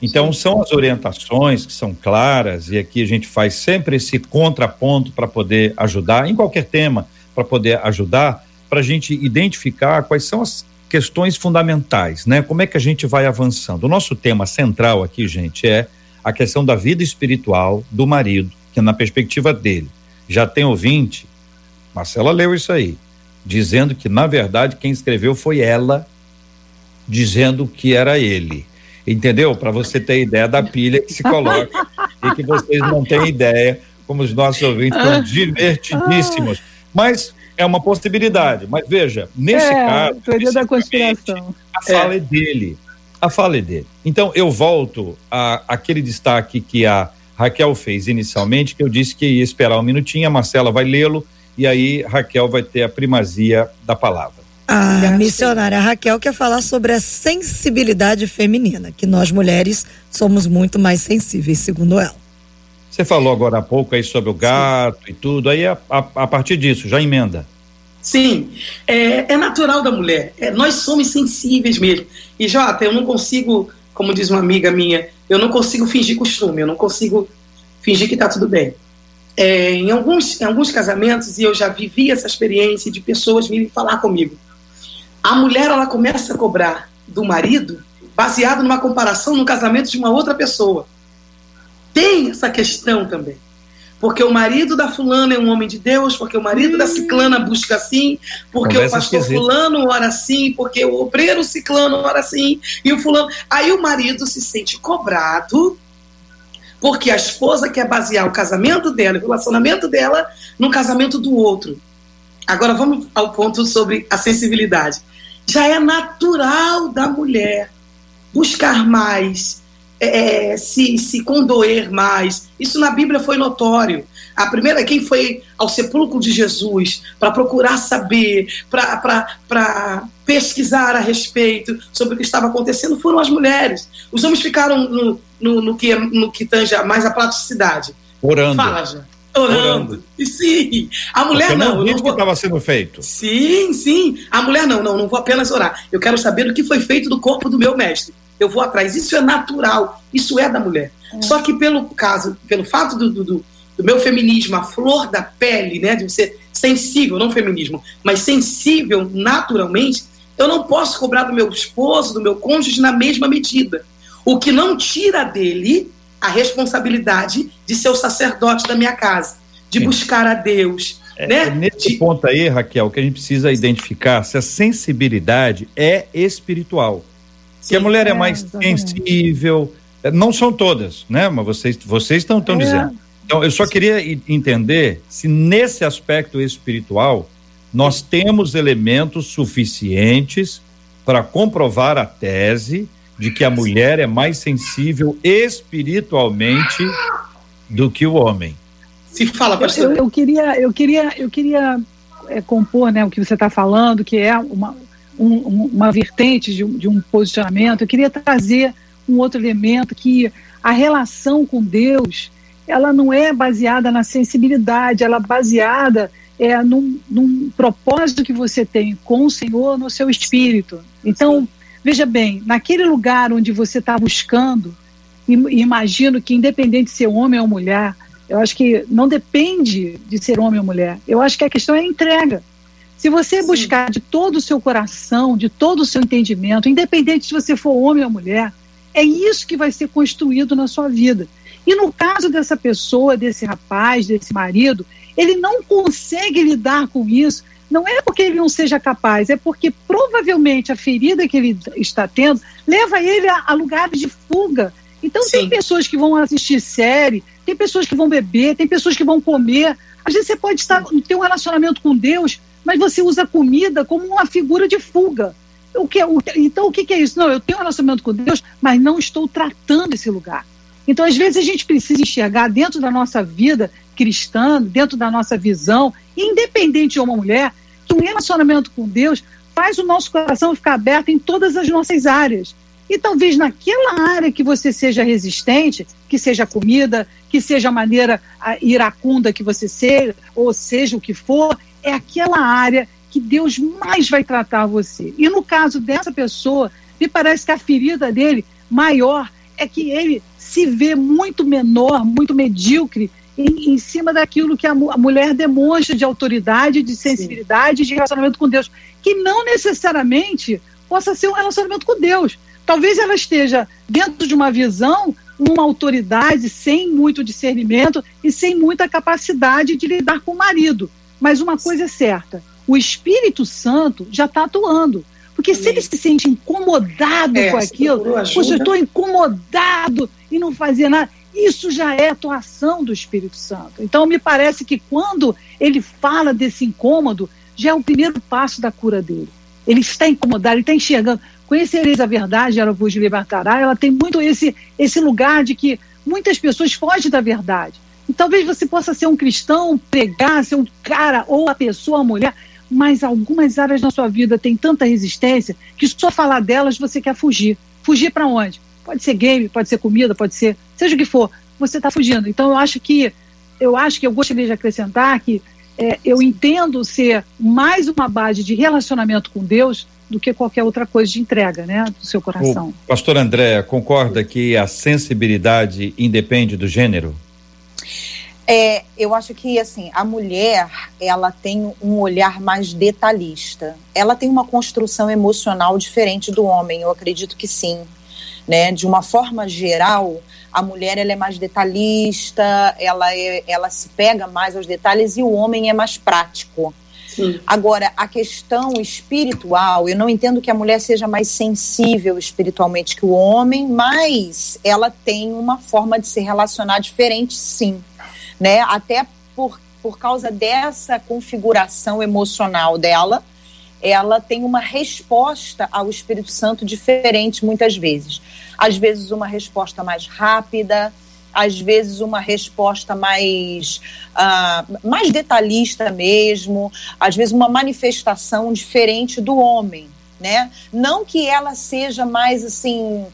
Então, são as orientações que são claras, e aqui a gente faz sempre esse contraponto para poder ajudar, em qualquer tema, para poder ajudar, para a gente identificar quais são as questões fundamentais, né? Como é que a gente vai avançando? O nosso tema central aqui, gente, é a questão da vida espiritual do marido, que é na perspectiva dele. Já tem ouvinte, Marcela leu isso aí, dizendo que, na verdade, quem escreveu foi ela, dizendo que era ele entendeu? Para você ter ideia da pilha que se coloca e que vocês não têm ideia, como os nossos ouvintes são divertidíssimos. Mas é uma possibilidade. Mas veja, nesse é, caso. Teoria da conspiração. A fala é. é dele. A fala é dele. Então, eu volto a aquele destaque que a Raquel fez inicialmente, que eu disse que ia esperar um minutinho, a Marcela vai lê-lo, e aí Raquel vai ter a primazia da palavra. A missionária Raquel quer falar sobre a sensibilidade feminina, que nós mulheres somos muito mais sensíveis, segundo ela. Você falou agora há pouco aí sobre o gato Sim. e tudo, aí a, a, a, partir disso, já emenda. Sim, é, é natural da mulher, é, nós somos sensíveis mesmo. E Jota, eu não consigo, como diz uma amiga minha, eu não consigo fingir costume, eu não consigo fingir que está tudo bem. É, em, alguns, em alguns casamentos, e eu já vivi essa experiência de pessoas virem falar comigo a mulher ela começa a cobrar do marido baseado numa comparação no casamento de uma outra pessoa. Tem essa questão também. Porque o marido da fulana é um homem de Deus, porque o marido hum. da ciclana busca assim, porque Conversa o pastor esquisita. fulano ora assim, porque o obreiro ciclano ora assim, e o fulano. Aí o marido se sente cobrado, porque a esposa quer basear o casamento dela, o relacionamento dela, no casamento do outro. Agora vamos ao ponto sobre a sensibilidade já é natural da mulher buscar mais, é, é, se, se condoer mais. Isso na Bíblia foi notório. A primeira, quem foi ao sepulcro de Jesus para procurar saber, para pesquisar a respeito sobre o que estava acontecendo, foram as mulheres. Os homens ficaram no, no, no que, no que tange mais a praticidade. Orando. Fala, já. Orando. Orando. E sim, a mulher não. não, não vou... que estava sendo feito. Sim, sim. A mulher não, não, não vou apenas orar. Eu quero saber o que foi feito do corpo do meu mestre. Eu vou atrás. Isso é natural. Isso é da mulher. É. Só que pelo caso, pelo fato do, do, do, meu feminismo, a flor da pele, né, de ser sensível, não feminismo, mas sensível naturalmente, eu não posso cobrar do meu esposo, do meu cônjuge na mesma medida. O que não tira dele a responsabilidade de ser o sacerdote da minha casa, de Sim. buscar a Deus. É, né? É nesse de... ponto aí, Raquel, que a gente precisa identificar se a sensibilidade é espiritual. Sim, que a mulher é, é mais sensível, é, não são todas, né? Mas vocês, vocês estão, estão é. dizendo. Então, eu só queria entender se nesse aspecto espiritual nós temos elementos suficientes para comprovar a tese de que a mulher é mais sensível espiritualmente do que o homem. Se fala, pastor. Eu, eu queria, eu queria, eu queria é, compor, né, o que você está falando, que é uma, um, uma vertente de, de um posicionamento. Eu queria trazer um outro elemento que a relação com Deus, ela não é baseada na sensibilidade, ela é baseada é, num, num propósito que você tem com o Senhor no seu espírito. Então, Veja bem, naquele lugar onde você está buscando, imagino que independente de ser homem ou mulher, eu acho que não depende de ser homem ou mulher. Eu acho que a questão é a entrega. Se você Sim. buscar de todo o seu coração, de todo o seu entendimento, independente se você for homem ou mulher, é isso que vai ser construído na sua vida. E no caso dessa pessoa, desse rapaz, desse marido, ele não consegue lidar com isso não é porque ele não seja capaz, é porque provavelmente a ferida que ele está tendo leva ele a, a lugares de fuga. Então, Sim. tem pessoas que vão assistir série, tem pessoas que vão beber, tem pessoas que vão comer. Às vezes você pode estar, ter um relacionamento com Deus, mas você usa a comida como uma figura de fuga. O que, o, então, o que, que é isso? Não, eu tenho um relacionamento com Deus, mas não estou tratando esse lugar. Então, às vezes, a gente precisa enxergar dentro da nossa vida cristã, dentro da nossa visão, independente de uma mulher, que um relacionamento com Deus faz o nosso coração ficar aberto em todas as nossas áreas. E talvez naquela área que você seja resistente, que seja comida, que seja a maneira iracunda que você seja, ou seja o que for, é aquela área que Deus mais vai tratar você. E no caso dessa pessoa, me parece que a ferida dele maior é que ele se vê muito menor, muito medíocre em, em cima daquilo que a, a, mulher demonstra de autoridade, de sensibilidade, Sim. de relacionamento com Deus, que não necessariamente possa ser um relacionamento com Deus. Talvez ela esteja dentro de uma visão, uma autoridade sem muito discernimento e sem muita capacidade de lidar com o marido. Mas uma coisa é certa: o Espírito Santo já está atuando. Porque se ele se sente incomodado é, com aquilo, poxa, eu estou incomodado e não fazia nada, isso já é atuação do Espírito Santo. Então, me parece que quando ele fala desse incômodo, já é o primeiro passo da cura dele. Ele está incomodado, ele está enxergando. Conhecereis a verdade, ela vos libertará. Ela tem muito esse, esse lugar de que muitas pessoas fogem da verdade. Talvez você possa ser um cristão, pregar, ser um cara ou a pessoa, a mulher, mas algumas áreas na sua vida têm tanta resistência que só falar delas você quer fugir. Fugir para onde? Pode ser game, pode ser comida, pode ser, seja o que for, você está fugindo. Então eu acho que eu acho que eu gostaria de acrescentar que é, eu entendo ser mais uma base de relacionamento com Deus do que qualquer outra coisa de entrega, né, do seu coração. O pastor André, concorda que a sensibilidade independe do gênero? É, eu acho que assim a mulher ela tem um olhar mais detalhista. Ela tem uma construção emocional diferente do homem. Eu acredito que sim, né? De uma forma geral, a mulher ela é mais detalhista, ela é, ela se pega mais aos detalhes e o homem é mais prático. Agora, a questão espiritual, eu não entendo que a mulher seja mais sensível espiritualmente que o homem, mas ela tem uma forma de se relacionar diferente, sim. Né? Até por, por causa dessa configuração emocional dela, ela tem uma resposta ao Espírito Santo diferente muitas vezes. Às vezes, uma resposta mais rápida, às vezes uma resposta mais, uh, mais detalhista mesmo, às vezes uma manifestação diferente do homem. Né? Não que ela seja mais assim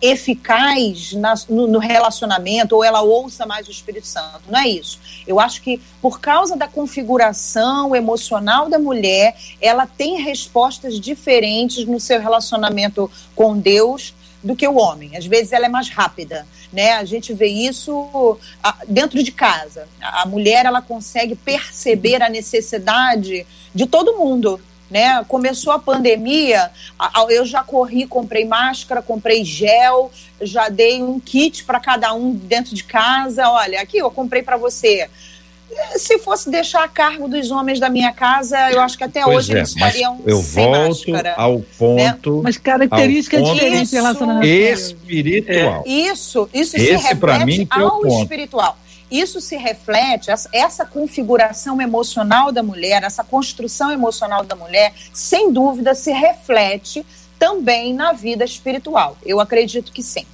eficaz na, no, no, relacionamento ou ela ouça mais o Espírito Santo, não é isso. Eu acho que por causa da configuração emocional da mulher, ela tem respostas diferentes no seu relacionamento com Deus do que o homem. Às vezes ela é mais rápida, né? A gente vê isso dentro de casa. A mulher ela consegue perceber a necessidade de todo mundo. Né? Começou a pandemia, eu já corri, comprei máscara, comprei gel, já dei um kit para cada um dentro de casa. Olha, aqui eu comprei para você se fosse deixar a cargo dos homens da minha casa, eu acho que até pois hoje é, eles estariam eu sem volto máscara, ao né? ponto. Né? Mas característica ponto diferente em relação ao espiritual. É. Isso, isso Esse, se reflete mim, é ao espiritual. Isso se reflete, essa, essa configuração emocional da mulher, essa construção emocional da mulher, sem dúvida se reflete também na vida espiritual. Eu acredito que sim.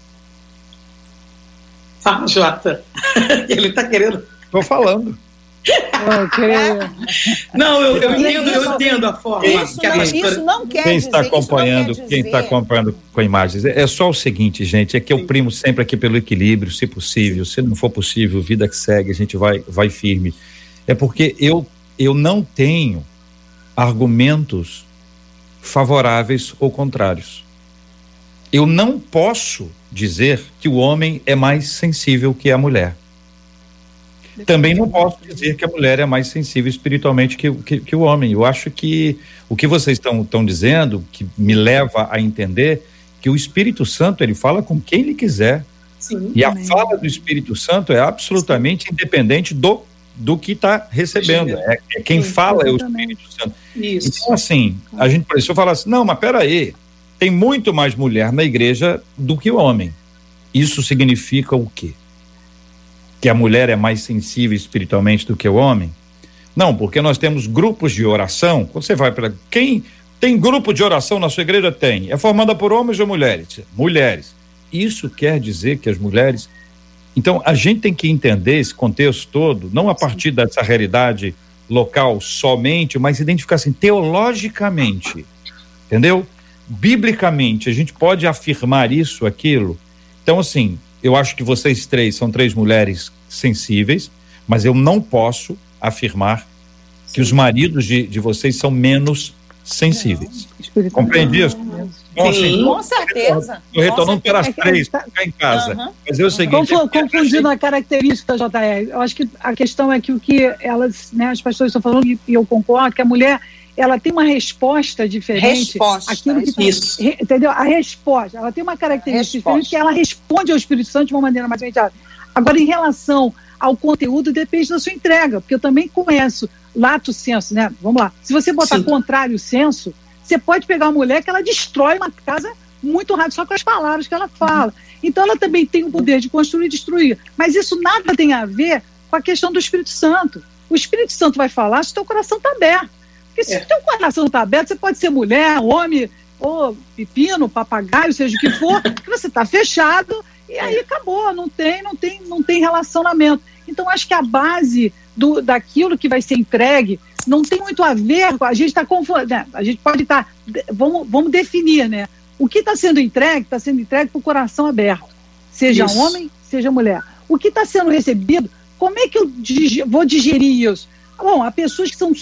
Fala, Jota. Ele está querendo. Estou falando. Não, eu, eu entendo, eu entendo a forma isso que não, Isso não quer quem está acompanhando, quer quem está acompanhando com imagens, é só o seguinte, gente, é que eu primo sempre aqui pelo equilíbrio, se possível, se não for possível, vida que segue, a gente vai, vai firme. É porque eu, eu não tenho argumentos favoráveis ou contrários. Eu não posso dizer que o homem é mais sensível que a mulher. Também não posso dizer que a mulher é mais sensível espiritualmente que, que, que o homem. Eu acho que o que vocês estão dizendo, que me leva a entender que o Espírito Santo ele fala com quem ele quiser. Sim, e a fala do Espírito Santo é absolutamente Sim. independente do, do que está recebendo. É, é, quem Sim, fala é o Espírito Santo. Isso. Então, assim, a gente precisou falar assim: não, mas peraí, tem muito mais mulher na igreja do que o homem. Isso significa o quê? Que a mulher é mais sensível espiritualmente do que o homem? Não, porque nós temos grupos de oração. Quando você vai para. Quem tem grupo de oração na sua igreja? Tem. É formada por homens ou mulheres? Mulheres. Isso quer dizer que as mulheres. Então, a gente tem que entender esse contexto todo, não a partir dessa realidade local somente, mas identificar assim, teologicamente. Entendeu? biblicamente, a gente pode afirmar isso, aquilo? Então, assim, eu acho que vocês três são três mulheres sensíveis, mas eu não posso afirmar Sim. que os maridos de, de vocês são menos sensíveis. Compreende isso? Sim, com certeza. Estou retornando pelas é três, tá... ficar em casa. Uhum. Mas é o seguinte. Conf, confundindo a característica da JR, eu acho que a questão é que o que elas, né, as pessoas estão falando, e eu concordo, que a mulher ela tem uma resposta diferente. Resposta. Aquilo que, isso. Re, entendeu? A resposta. Ela tem uma característica diferente que ela responde ao Espírito Santo de uma maneira mais imediata. Agora, em relação ao conteúdo, depende da sua entrega, porque eu também conheço lato senso, né? Vamos lá. Se você botar Sim. contrário senso, você pode pegar uma mulher que ela destrói uma casa muito rápido, só com as palavras que ela fala. Então, ela também tem o poder de construir e destruir. Mas isso nada tem a ver com a questão do Espírito Santo. O Espírito Santo vai falar se o teu coração está aberto. Porque se é. o teu coração está aberto, você pode ser mulher, homem, ou pepino, papagaio, seja o que for, que você está fechado e aí acabou, não tem, não tem, não tem relacionamento. Então acho que a base do, daquilo que vai ser entregue não tem muito a ver com a gente está confundindo, né? a gente pode estar, tá, vamos, vamos definir, né? O que está sendo entregue está sendo entregue para o coração aberto, seja isso. homem, seja mulher. O que está sendo recebido, como é que eu vou digerir isso? Bom, há pessoas que são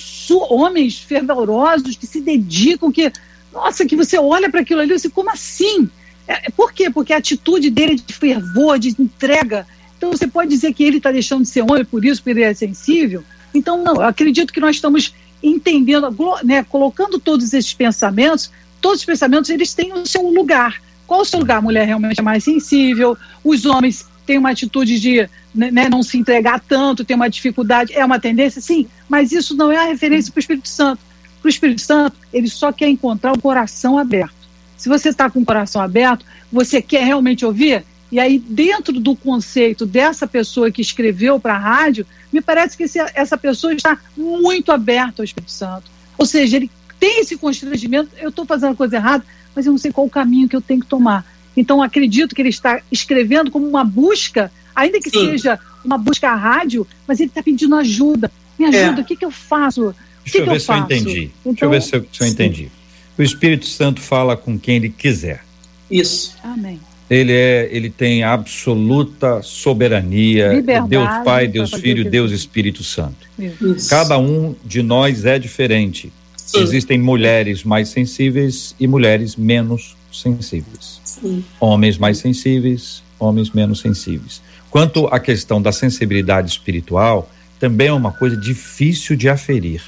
homens fervorosos, que se dedicam, que, nossa, que você olha para aquilo ali e assim, como assim? É, por quê? Porque a atitude dele é de fervor, de entrega. Então você pode dizer que ele está deixando de ser homem por isso, porque ele é sensível? Então, não, acredito que nós estamos entendendo, né, colocando todos esses pensamentos, todos os pensamentos eles têm o seu lugar. Qual o seu lugar? A mulher realmente é mais sensível, os homens têm uma atitude de né, né, não se entregar tanto, tem uma dificuldade, é uma tendência, sim, mas isso não é a referência para o Espírito Santo. Para o Espírito Santo, ele só quer encontrar o coração aberto. Se você está com o coração aberto, você quer realmente ouvir, e aí, dentro do conceito dessa pessoa que escreveu para a rádio, me parece que esse, essa pessoa está muito aberta ao Espírito Santo. Ou seja, ele tem esse constrangimento, eu estou fazendo a coisa errada, mas eu não sei qual o caminho que eu tenho que tomar. Então, acredito que ele está escrevendo como uma busca, ainda que Sim. seja uma busca à rádio, mas ele está pedindo ajuda. Me ajuda, é. o que, que eu faço? O Deixa que eu que ver eu se faço? eu entendi. Então, Deixa eu ver se eu, se eu entendi. O Espírito Santo fala com quem ele quiser. Isso. Amém. Ele é, ele tem absoluta soberania. Liberdade, Deus Pai, Deus Filho, Deus Espírito Santo. Isso. Cada um de nós é diferente. Sim. Existem mulheres mais sensíveis e mulheres menos sensíveis. Sim. Homens mais sensíveis, homens menos sensíveis. Quanto à questão da sensibilidade espiritual, também é uma coisa difícil de aferir.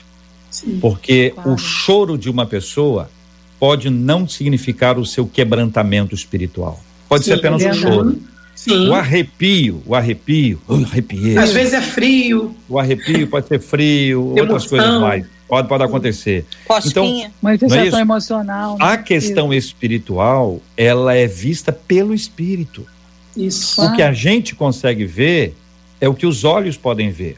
Sim, porque claro. o choro de uma pessoa pode não significar o seu quebrantamento espiritual. Pode Sim, ser apenas é um choro. Sim. O arrepio, o arrepio, uh, arrepiei. Às vezes é frio. O arrepio pode ser frio, outras coisas mais. Pode, pode acontecer. Então, Mas isso é, é emocional. Né? A questão espiritual, ela é vista pelo espírito. Isso. O que a gente consegue ver é o que os olhos podem ver.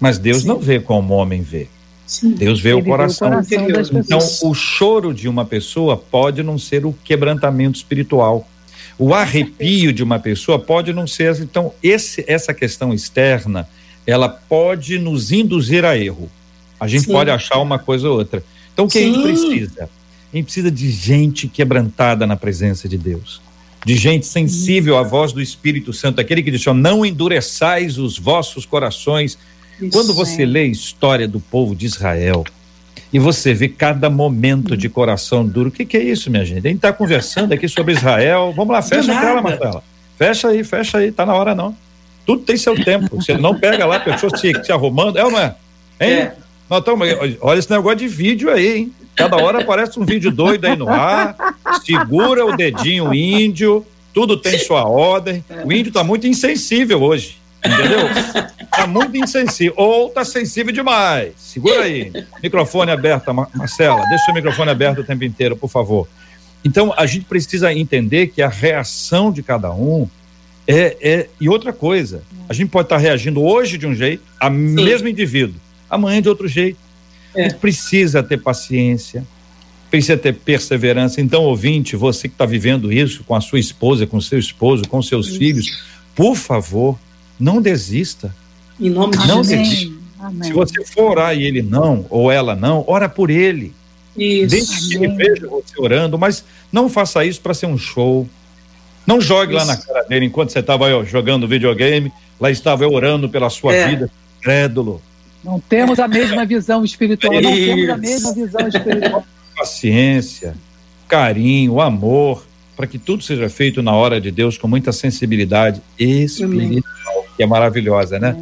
Mas Deus Sim. não vê como o homem vê. Sim. Deus vê Ele o coração. Vê o coração então, o choro de uma pessoa pode não ser o quebrantamento espiritual. O arrepio de uma pessoa pode não ser. Então, esse, essa questão externa, ela pode nos induzir a erro. A gente Sim. pode achar uma coisa ou outra. Então, o que Sim. a gente precisa? A gente precisa de gente quebrantada na presença de Deus. De gente sensível à voz do Espírito Santo, aquele que disse: Não endureçais os vossos corações. Isso, Quando você é. lê a história do povo de Israel, e você vê cada momento de coração duro. O que, que é isso, minha gente? A gente está conversando aqui sobre Israel. Vamos lá, fecha a tela, Marcela. Fecha aí, fecha aí, tá na hora não. Tudo tem seu tempo. Você não pega lá a pessoa se, se arrumando. É ou não é? Hein? É. Nós tamo, olha esse negócio de vídeo aí, hein? Cada hora aparece um vídeo doido aí no ar. Segura o dedinho índio. Tudo tem sua ordem. O índio está muito insensível hoje. Entendeu? Tá muito insensível. Ou tá sensível demais. Segura aí. Microfone aberto, Marcela. Deixa o microfone aberto o tempo inteiro, por favor. Então, a gente precisa entender que a reação de cada um é. é e outra coisa, a gente pode estar tá reagindo hoje de um jeito, a Sim. mesmo indivíduo, amanhã de outro jeito. É. Precisa ter paciência, precisa ter perseverança. Então, ouvinte, você que está vivendo isso com a sua esposa, com seu esposo, com seus isso. filhos, por favor, não desista. Em nome de não Jesus. desista. Se você for orar e ele não, ou ela não, ora por ele. Isso. Deixe que veja você orando, mas não faça isso para ser um show. Não jogue isso. lá na cara dele enquanto você estava jogando videogame, lá estava eu orando pela sua é. vida, crédulo. Não temos a mesma visão espiritual, não temos a mesma visão espiritual. Paciência, carinho, amor, para que tudo seja feito na hora de Deus com muita sensibilidade espiritual, Amém. que é maravilhosa, né?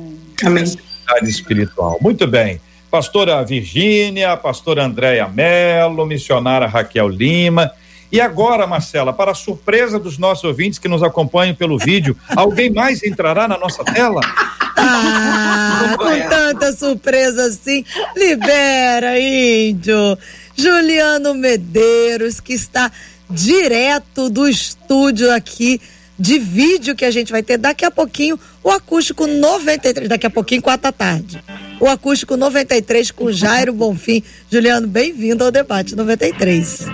Amém. Sensibilidade espiritual. Muito bem. Pastora Virgínia, pastora Andréia Mello, missionária Raquel Lima. E agora, Marcela, para a surpresa dos nossos ouvintes que nos acompanham pelo vídeo, alguém mais entrará na nossa tela? Ah, com tanta surpresa assim, libera, índio. Juliano Medeiros, que está direto do estúdio aqui de vídeo que a gente vai ter daqui a pouquinho, o acústico 93, daqui a pouquinho, quatro da tarde. O acústico 93 com Jairo Bonfim. Juliano, bem-vindo ao debate 93.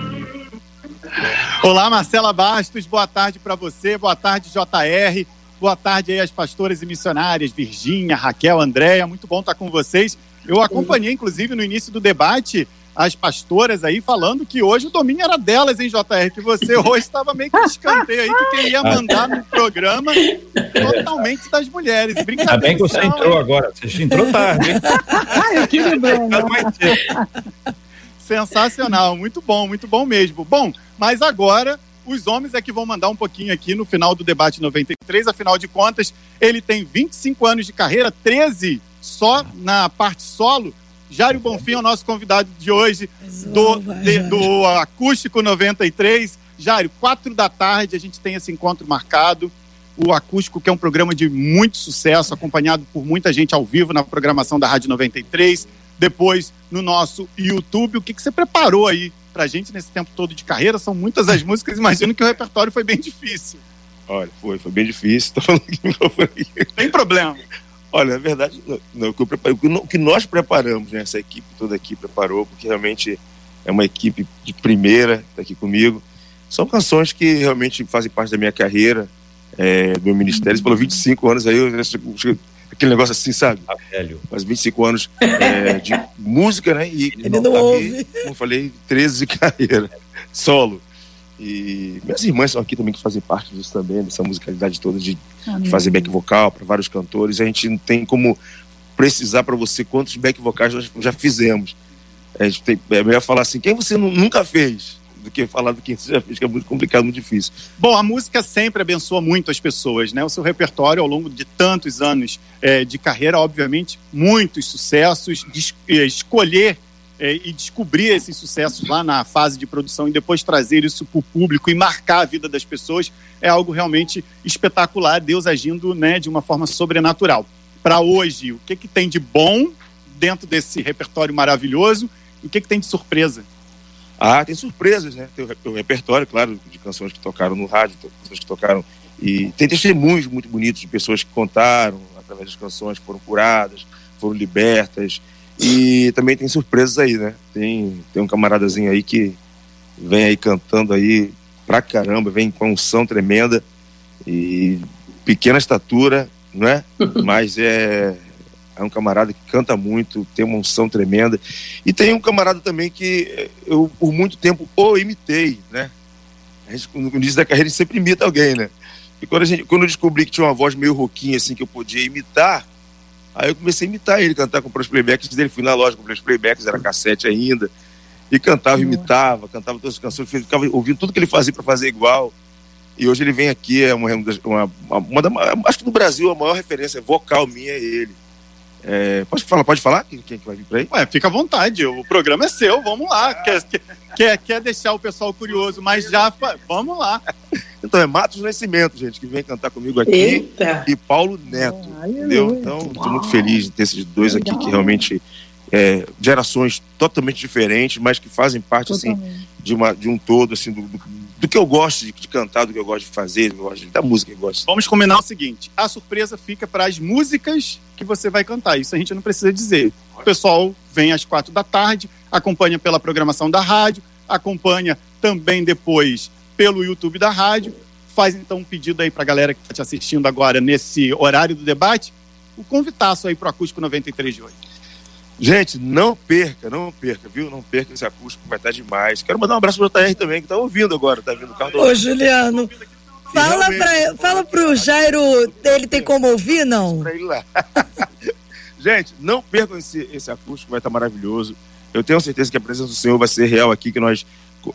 Olá, Marcela Bastos, boa tarde para você, boa tarde, JR, boa tarde aí às pastoras e missionárias, Virgínia, Raquel, Andréia, muito bom estar com vocês. Eu acompanhei, inclusive, no início do debate, as pastoras aí falando que hoje o domínio era delas, hein, JR? Que você hoje estava meio que escanteio aí, que quem ia mandar no programa totalmente das mulheres. Brincadeira. Ainda bem que você entrou agora. Você entrou tarde, hein? Eu tive bem. Sensacional, muito bom, muito bom mesmo. Bom, mas agora os homens é que vão mandar um pouquinho aqui no final do debate 93. Afinal de contas, ele tem 25 anos de carreira, 13 só na parte solo Jário Bonfim é o nosso convidado de hoje do, de, do Acústico 93. Jário, quatro da tarde a gente tem esse encontro marcado. O Acústico, que é um programa de muito sucesso, acompanhado por muita gente ao vivo na programação da Rádio 93. Depois no nosso YouTube. O que, que você preparou aí pra gente nesse tempo todo de carreira? São muitas as músicas, imagino que o repertório foi bem difícil. Olha, foi, foi bem difícil. Tô falando que Tem problema. Olha, na verdade, não, o, que preparo, o, que nós preparamos, né, essa equipe toda aqui preparou, porque realmente é uma equipe de primeira, está aqui comigo. São canções que realmente fazem parte da minha carreira, é, do meu ministério. Você falou 25 anos aí, eu, aquele negócio assim, sabe? Ah, velho. Mas 25 anos é, de música, né? E, Ele não, ouve. Como eu falei, 13 de carreira, solo. E minhas irmãs são aqui também que fazem parte disso também, dessa musicalidade toda de, de fazer back vocal para vários cantores. A gente não tem como precisar para você quantos back vocais nós já fizemos. A gente tem, é melhor falar assim, quem você nunca fez? Do que falar do que você já fez, que é muito complicado, muito difícil. Bom, a música sempre abençoa muito as pessoas, né? O seu repertório ao longo de tantos anos é, de carreira, obviamente, muitos sucessos, de, é, escolher é, e descobrir esses sucessos lá na fase de produção e depois trazer isso para o público e marcar a vida das pessoas é algo realmente espetacular, Deus agindo né, de uma forma sobrenatural. Para hoje, o que, que tem de bom dentro desse repertório maravilhoso e o que, que tem de surpresa? Ah, tem surpresas, né? Tem o, repertório, claro, de canções que tocaram no rádio, canções que tocaram. E tem testemunhos muito bonitos de pessoas que contaram através das canções, foram curadas, foram libertas. E também tem surpresas aí, né? Tem, tem um camaradazinho aí que vem aí cantando aí pra caramba, vem com unção tremenda e pequena estatura, não é? Mas é, é um camarada que canta muito, tem uma unção tremenda. E tem um camarada também que eu, por muito tempo, o imitei, né? A gente, no início da carreira, a gente sempre imita alguém, né? E quando, a gente, quando eu descobri que tinha uma voz meio rouquinha, assim, que eu podia imitar, Aí eu comecei a imitar ele, cantar com os playbacks dele. Fui na loja com os playbacks, era cassete ainda. E cantava, imitava, cantava todas as canções, ficava ouvindo tudo que ele fazia para fazer igual. E hoje ele vem aqui, é uma, uma, uma, uma acho que no Brasil a maior referência vocal minha é ele. É, pode falar, pode falar? Quem, quem vai vir por aí? Ué, fica à vontade, o programa é seu, vamos lá. Quer, quer, quer deixar o pessoal curioso, mas já vamos lá. Então é Matos Nascimento, gente, que vem cantar comigo aqui. Eita. E Paulo Neto. entendeu? Então, estou muito feliz de ter esses dois aqui que realmente é, gerações totalmente diferentes, mas que fazem parte assim de, uma, de um todo assim do, do, do que eu gosto de, de, cantar, do que eu gosto de fazer, eu gosto de, da música que eu gosto. Vamos combinar o seguinte: a surpresa fica para as músicas que você vai cantar. Isso a gente não precisa dizer. O pessoal vem às quatro da tarde, acompanha pela programação da rádio, acompanha também depois pelo YouTube da rádio. Faz então um pedido aí para a galera que está te assistindo agora nesse horário do debate, o convitaço aí para o Acústico 93 de hoje. Gente, não perca, não perca, viu? Não perca esse acústico, vai estar demais. Quero mandar um abraço pro JR também, que tá ouvindo agora, tá vindo o carro do Ô, Juliano, fala, pra, fala pro Jairo, ele tem como ouvir, não? Pra ele lá. Gente, não percam esse, esse acústico, vai estar maravilhoso. Eu tenho certeza que a presença do Senhor vai ser real aqui, que nós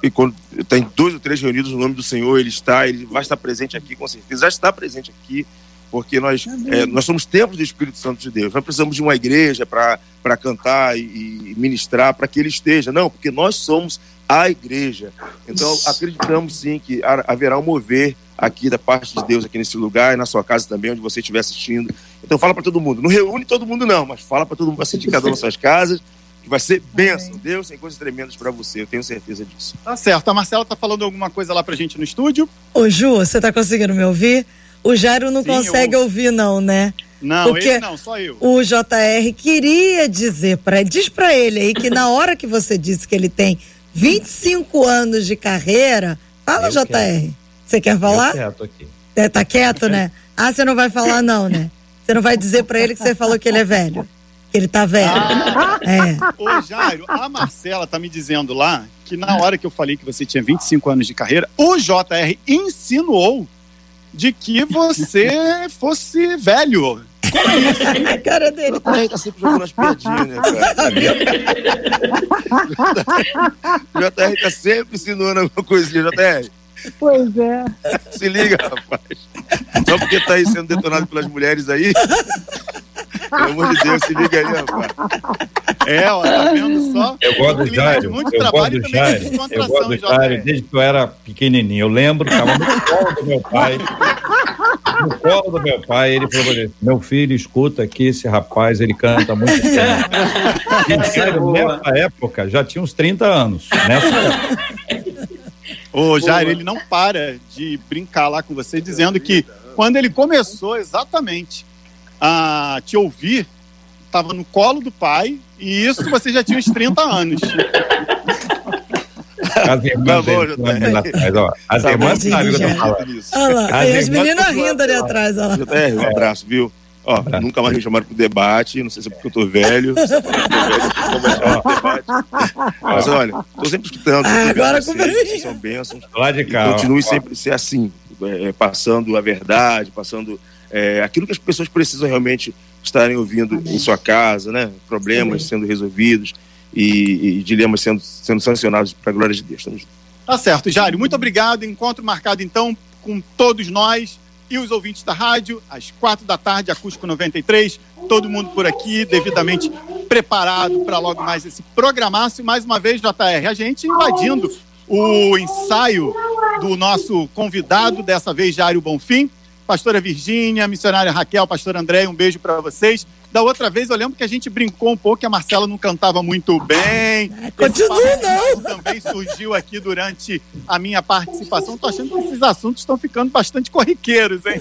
e quando tem dois ou três reunidos no nome do Senhor, ele está, ele vai estar presente aqui, com certeza, já está presente aqui, porque nós, é, nós somos templos do Espírito Santo de Deus. Nós precisamos de uma igreja para cantar e, e ministrar, para que ele esteja. Não, porque nós somos a igreja. Então, acreditamos sim que haverá um mover aqui da parte de Deus aqui nesse lugar e na sua casa também, onde você estiver assistindo. Então, fala para todo mundo. Não reúne todo mundo, não, mas fala para todo mundo assistir cada uma das suas casas que vai ser bênção. Deus tem coisas tremendas para você, eu tenho certeza disso. Tá certo. A Marcela tá falando alguma coisa lá pra gente no estúdio. Ô, Ju, você tá conseguindo me ouvir? O Jairo não Sim, consegue eu... ouvir, não, né? Não, Porque ele não, só eu. O JR queria dizer para diz para ele aí que na hora que você disse que ele tem 25 anos de carreira, fala eu JR. Quero. Você quer falar? Eu quieto aqui. É, tá quieto, né? Ah, você não vai falar não, né? Você não vai dizer para ele que você falou que ele é velho. Ele tá velho. Ah. É. Ô, Jairo, a Marcela tá me dizendo lá que na hora que eu falei que você tinha 25 anos de carreira, o JR insinuou de que você fosse velho. Como é isso? A cara dele. O JR tá sempre jogando as piadinhas, né, cara? O JR tá sempre insinuando alguma coisinha, JR. Pois é. Se liga, rapaz. Só porque tá aí sendo detonado pelas mulheres aí. Pelo amor de Deus, se liga aí, rapaz. É, ó, tá vendo só? Eu gosto do Jairo. Eu gosto do Jairo. Eu gosto do Jairo desde que eu era pequenininho. Eu lembro, tava no colo do meu pai. No colo do meu pai, ele falou assim, meu filho, escuta aqui esse rapaz, ele canta muito bem. E sério, nessa época, já tinha uns 30 anos. Nessa época. O Jair, ele não para de brincar lá com você, dizendo que quando ele começou exatamente a te ouvir, estava no colo do pai, e isso você já tinha uns 30 anos. As irmãs, tá atrás, ó. As tá irmãs tô falando. Olha lá, as, as meninas rindo ali atrás, ó. É, um abraço, viu? Ó, é. nunca mais me chamaram pro debate, não sei se é porque eu tô velho, se é porque eu tô velho, debate. Mas olha, tô sempre escutando, ah, agora vocês, são bênçãos. Lá de cá. Continue ó. sempre ser assim, é, passando a verdade, passando é, aquilo que as pessoas precisam realmente estarem ouvindo Amém. em sua casa, né? Problemas Amém. sendo resolvidos e, e dilemas sendo, sendo sancionados para a glória de Deus. Tá certo, Jário. Muito obrigado. Encontro marcado então com todos nós e os ouvintes da rádio, às quatro da tarde, Acústico 93. Todo mundo por aqui, devidamente preparado para logo mais esse programaço. E mais uma vez, JR, a gente invadindo o ensaio do nosso convidado, dessa vez, Jário Bonfim. Pastora Virgínia, missionária Raquel, pastor André, um beijo para vocês. Da outra vez eu lembro que a gente brincou um pouco que a Marcela não cantava muito bem. Continua não. Também surgiu aqui durante a minha participação. Tô achando que esses assuntos estão ficando bastante corriqueiros, hein?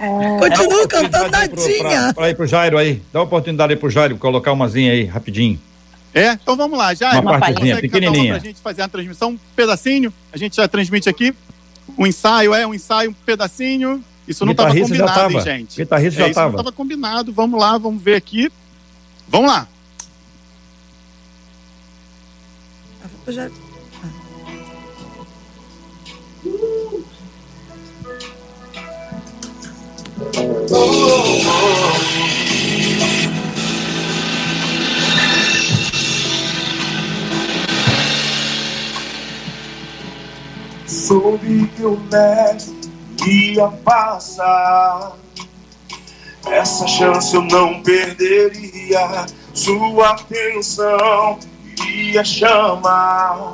É. Continua cantando nadinha. Para ir pro Jairo aí. Dá uma oportunidade aí pro Jairo colocar umazinha aí, rapidinho. É? Então vamos lá, Jairo. Uma, uma partezinha, pequenininha. Pra gente fazer a transmissão, um pedacinho. A gente já transmite aqui. Um ensaio, é, um ensaio, um pedacinho. Isso não estava combinado, hein, gente? Guitarrista é, já estava. Isso não estava combinado. Vamos lá, vamos ver aqui. Vamos lá. Eu já... Soube que o mestre ia passar. Essa chance eu não perderia. Sua atenção iria chamar.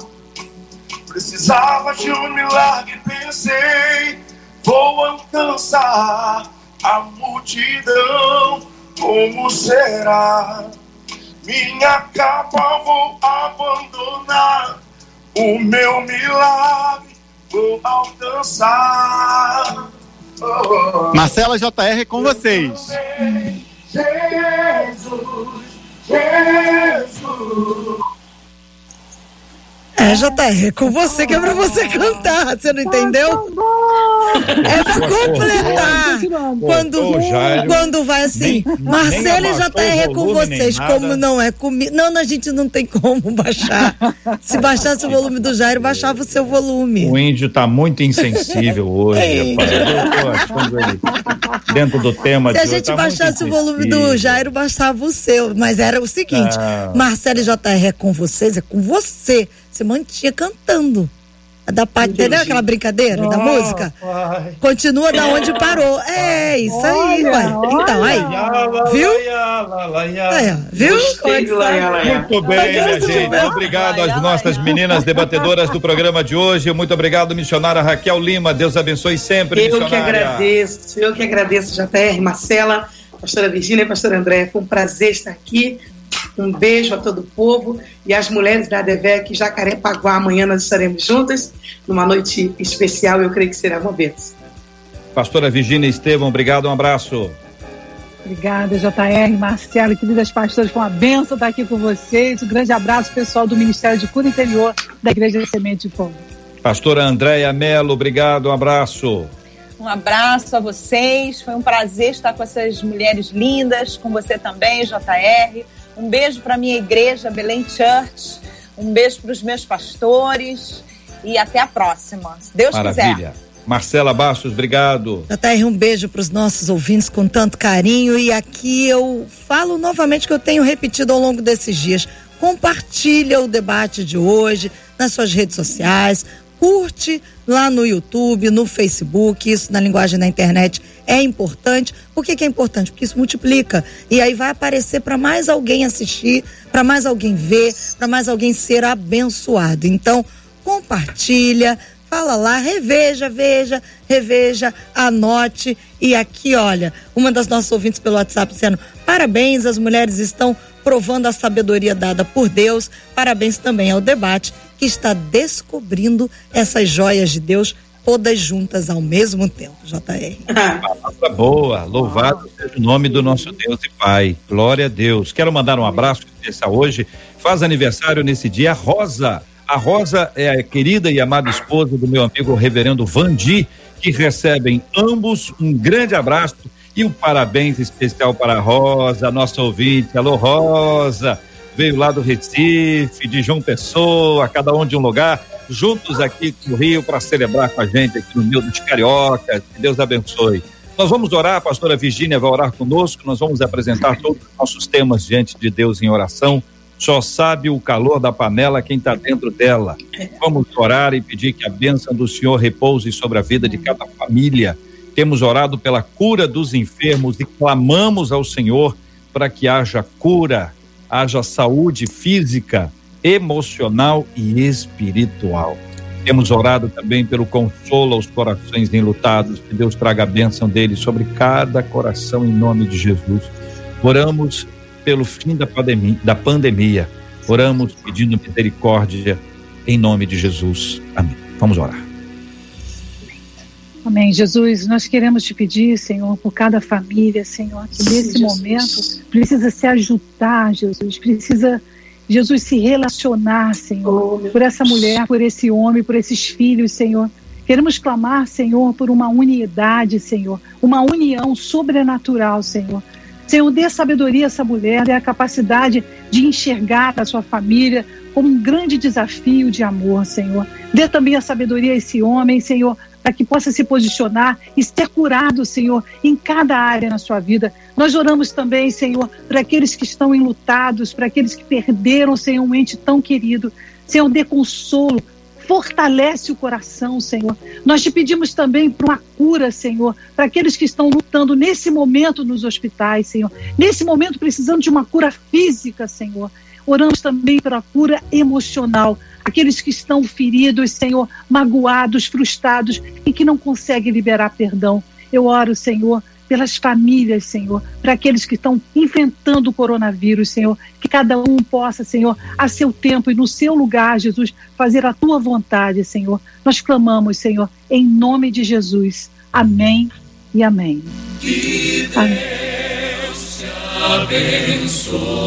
Precisava de um milagre, pensei. Vou alcançar a multidão. Como será? Minha capa vou abandonar. O meu milagre vou alcançar. Oh, Marcela JR com vocês. Jesus, Jesus. É, JR, é com você que é pra você cantar. Você não entendeu? É pra completar. Quando, quando vai assim, Marcelo e JR é com vocês. Como não é comigo. Não, a gente não tem como baixar. Se baixasse o volume do Jairo, baixava o seu volume. O índio tá muito insensível hoje, rapaz. Eu tô achando ele dentro do tema Se a gente tá baixasse o volume do Jairo, baixava o seu. Mas era o seguinte: ah. Marcelo e JR é com vocês, é com você. Você mantinha cantando. Da parte, entendeu aquela brincadeira oh, da música? Pai. Continua da onde parou. É, isso aí, ué. Então, aí. Viu? Viu? Muito bem, minha gente. Obrigado às nossas meninas debatedoras do programa de hoje. Muito obrigado, missionária Raquel Lima. Deus abençoe sempre, Eu que agradeço, eu que agradeço, JR, Marcela, pastora Virgínia e pastor André. Foi um prazer estar aqui. Um beijo a todo o povo e as mulheres da ADVEC Jacarepaguá. Amanhã nós estaremos juntas numa noite especial. Eu creio que será uma bênção. Pastora Virginia Estevam, obrigado, um abraço. Obrigada, JR, Marcelo e queridas pastoras. Foi uma benção estar aqui com vocês. Um grande abraço, pessoal do Ministério de Cura Interior da Igreja de Semente de Povo. Pastora Andréia Melo, obrigado, um abraço. Um abraço a vocês. Foi um prazer estar com essas mulheres lindas, com você também, JR. Um beijo para minha igreja, Belém Church. Um beijo para os meus pastores. E até a próxima, se Deus Maravilha. quiser. Marcela Bastos, obrigado. JR, um beijo para os nossos ouvintes com tanto carinho. E aqui eu falo novamente que eu tenho repetido ao longo desses dias. Compartilha o debate de hoje nas suas redes sociais, curte lá no YouTube, no Facebook, isso na linguagem da internet é importante. Por que, que é importante? Porque isso multiplica. E aí vai aparecer para mais alguém assistir, para mais alguém ver, para mais alguém ser abençoado. Então, compartilha, fala lá, reveja, veja, reveja, anote. E aqui, olha, uma das nossas ouvintes pelo WhatsApp dizendo: parabéns, as mulheres estão provando a sabedoria dada por Deus. Parabéns também ao debate que está descobrindo essas joias de Deus todas juntas ao mesmo tempo, JR. Palavra boa, louvado seja o nome do nosso Deus e Pai. Glória a Deus. Quero mandar um abraço especial hoje. Faz aniversário nesse dia Rosa. A Rosa é a querida e amada esposa do meu amigo reverendo Vandi, que recebem ambos um grande abraço e um parabéns especial para a Rosa, nossa ouvinte. Alô, Rosa! Veio lá do Recife, de João Pessoa, cada um de um lugar juntos aqui no Rio para celebrar com a gente aqui no meio dos cariocas. Que Deus abençoe. Nós vamos orar, a pastora Virgínia vai orar conosco, nós vamos apresentar todos os nossos temas diante de Deus em oração. Só sabe o calor da panela quem está dentro dela. Vamos orar e pedir que a bênção do Senhor repouse sobre a vida de cada família. Temos orado pela cura dos enfermos e clamamos ao Senhor para que haja cura, haja saúde física, emocional e espiritual. Temos orado também pelo consolo aos corações enlutados, que Deus traga a bênção dele sobre cada coração em nome de Jesus. Oramos pelo fim da da pandemia. Oramos pedindo misericórdia em nome de Jesus. Amém. Vamos orar. Amém. Jesus, nós queremos te pedir, Senhor, por cada família, Senhor, que nesse momento precisa se ajudar, Jesus, precisa Jesus, se relacionar, Senhor, oh, por essa mulher, por esse homem, por esses filhos, Senhor. Queremos clamar, Senhor, por uma unidade, Senhor, uma união sobrenatural, Senhor. Senhor, dê sabedoria a essa mulher, dê a capacidade de enxergar a sua família como um grande desafio de amor, Senhor. Dê também a sabedoria a esse homem, Senhor, para que possa se posicionar e ser curado, Senhor, em cada área na sua vida. Nós oramos também, Senhor, para aqueles que estão enlutados, para aqueles que perderam, Senhor, um ente tão querido. Senhor, dê consolo, fortalece o coração, Senhor. Nós te pedimos também por uma cura, Senhor, para aqueles que estão lutando nesse momento nos hospitais, Senhor. Nesse momento precisando de uma cura física, Senhor. Oramos também pela cura emocional, aqueles que estão feridos, Senhor, magoados, frustrados e que não conseguem liberar perdão. Eu oro, Senhor, pelas famílias, Senhor, para aqueles que estão enfrentando o coronavírus, Senhor, que cada um possa, Senhor, a seu tempo e no seu lugar, Jesus, fazer a tua vontade, Senhor. Nós clamamos, Senhor, em nome de Jesus. Amém e amém. Que Deus amém. te abençoe.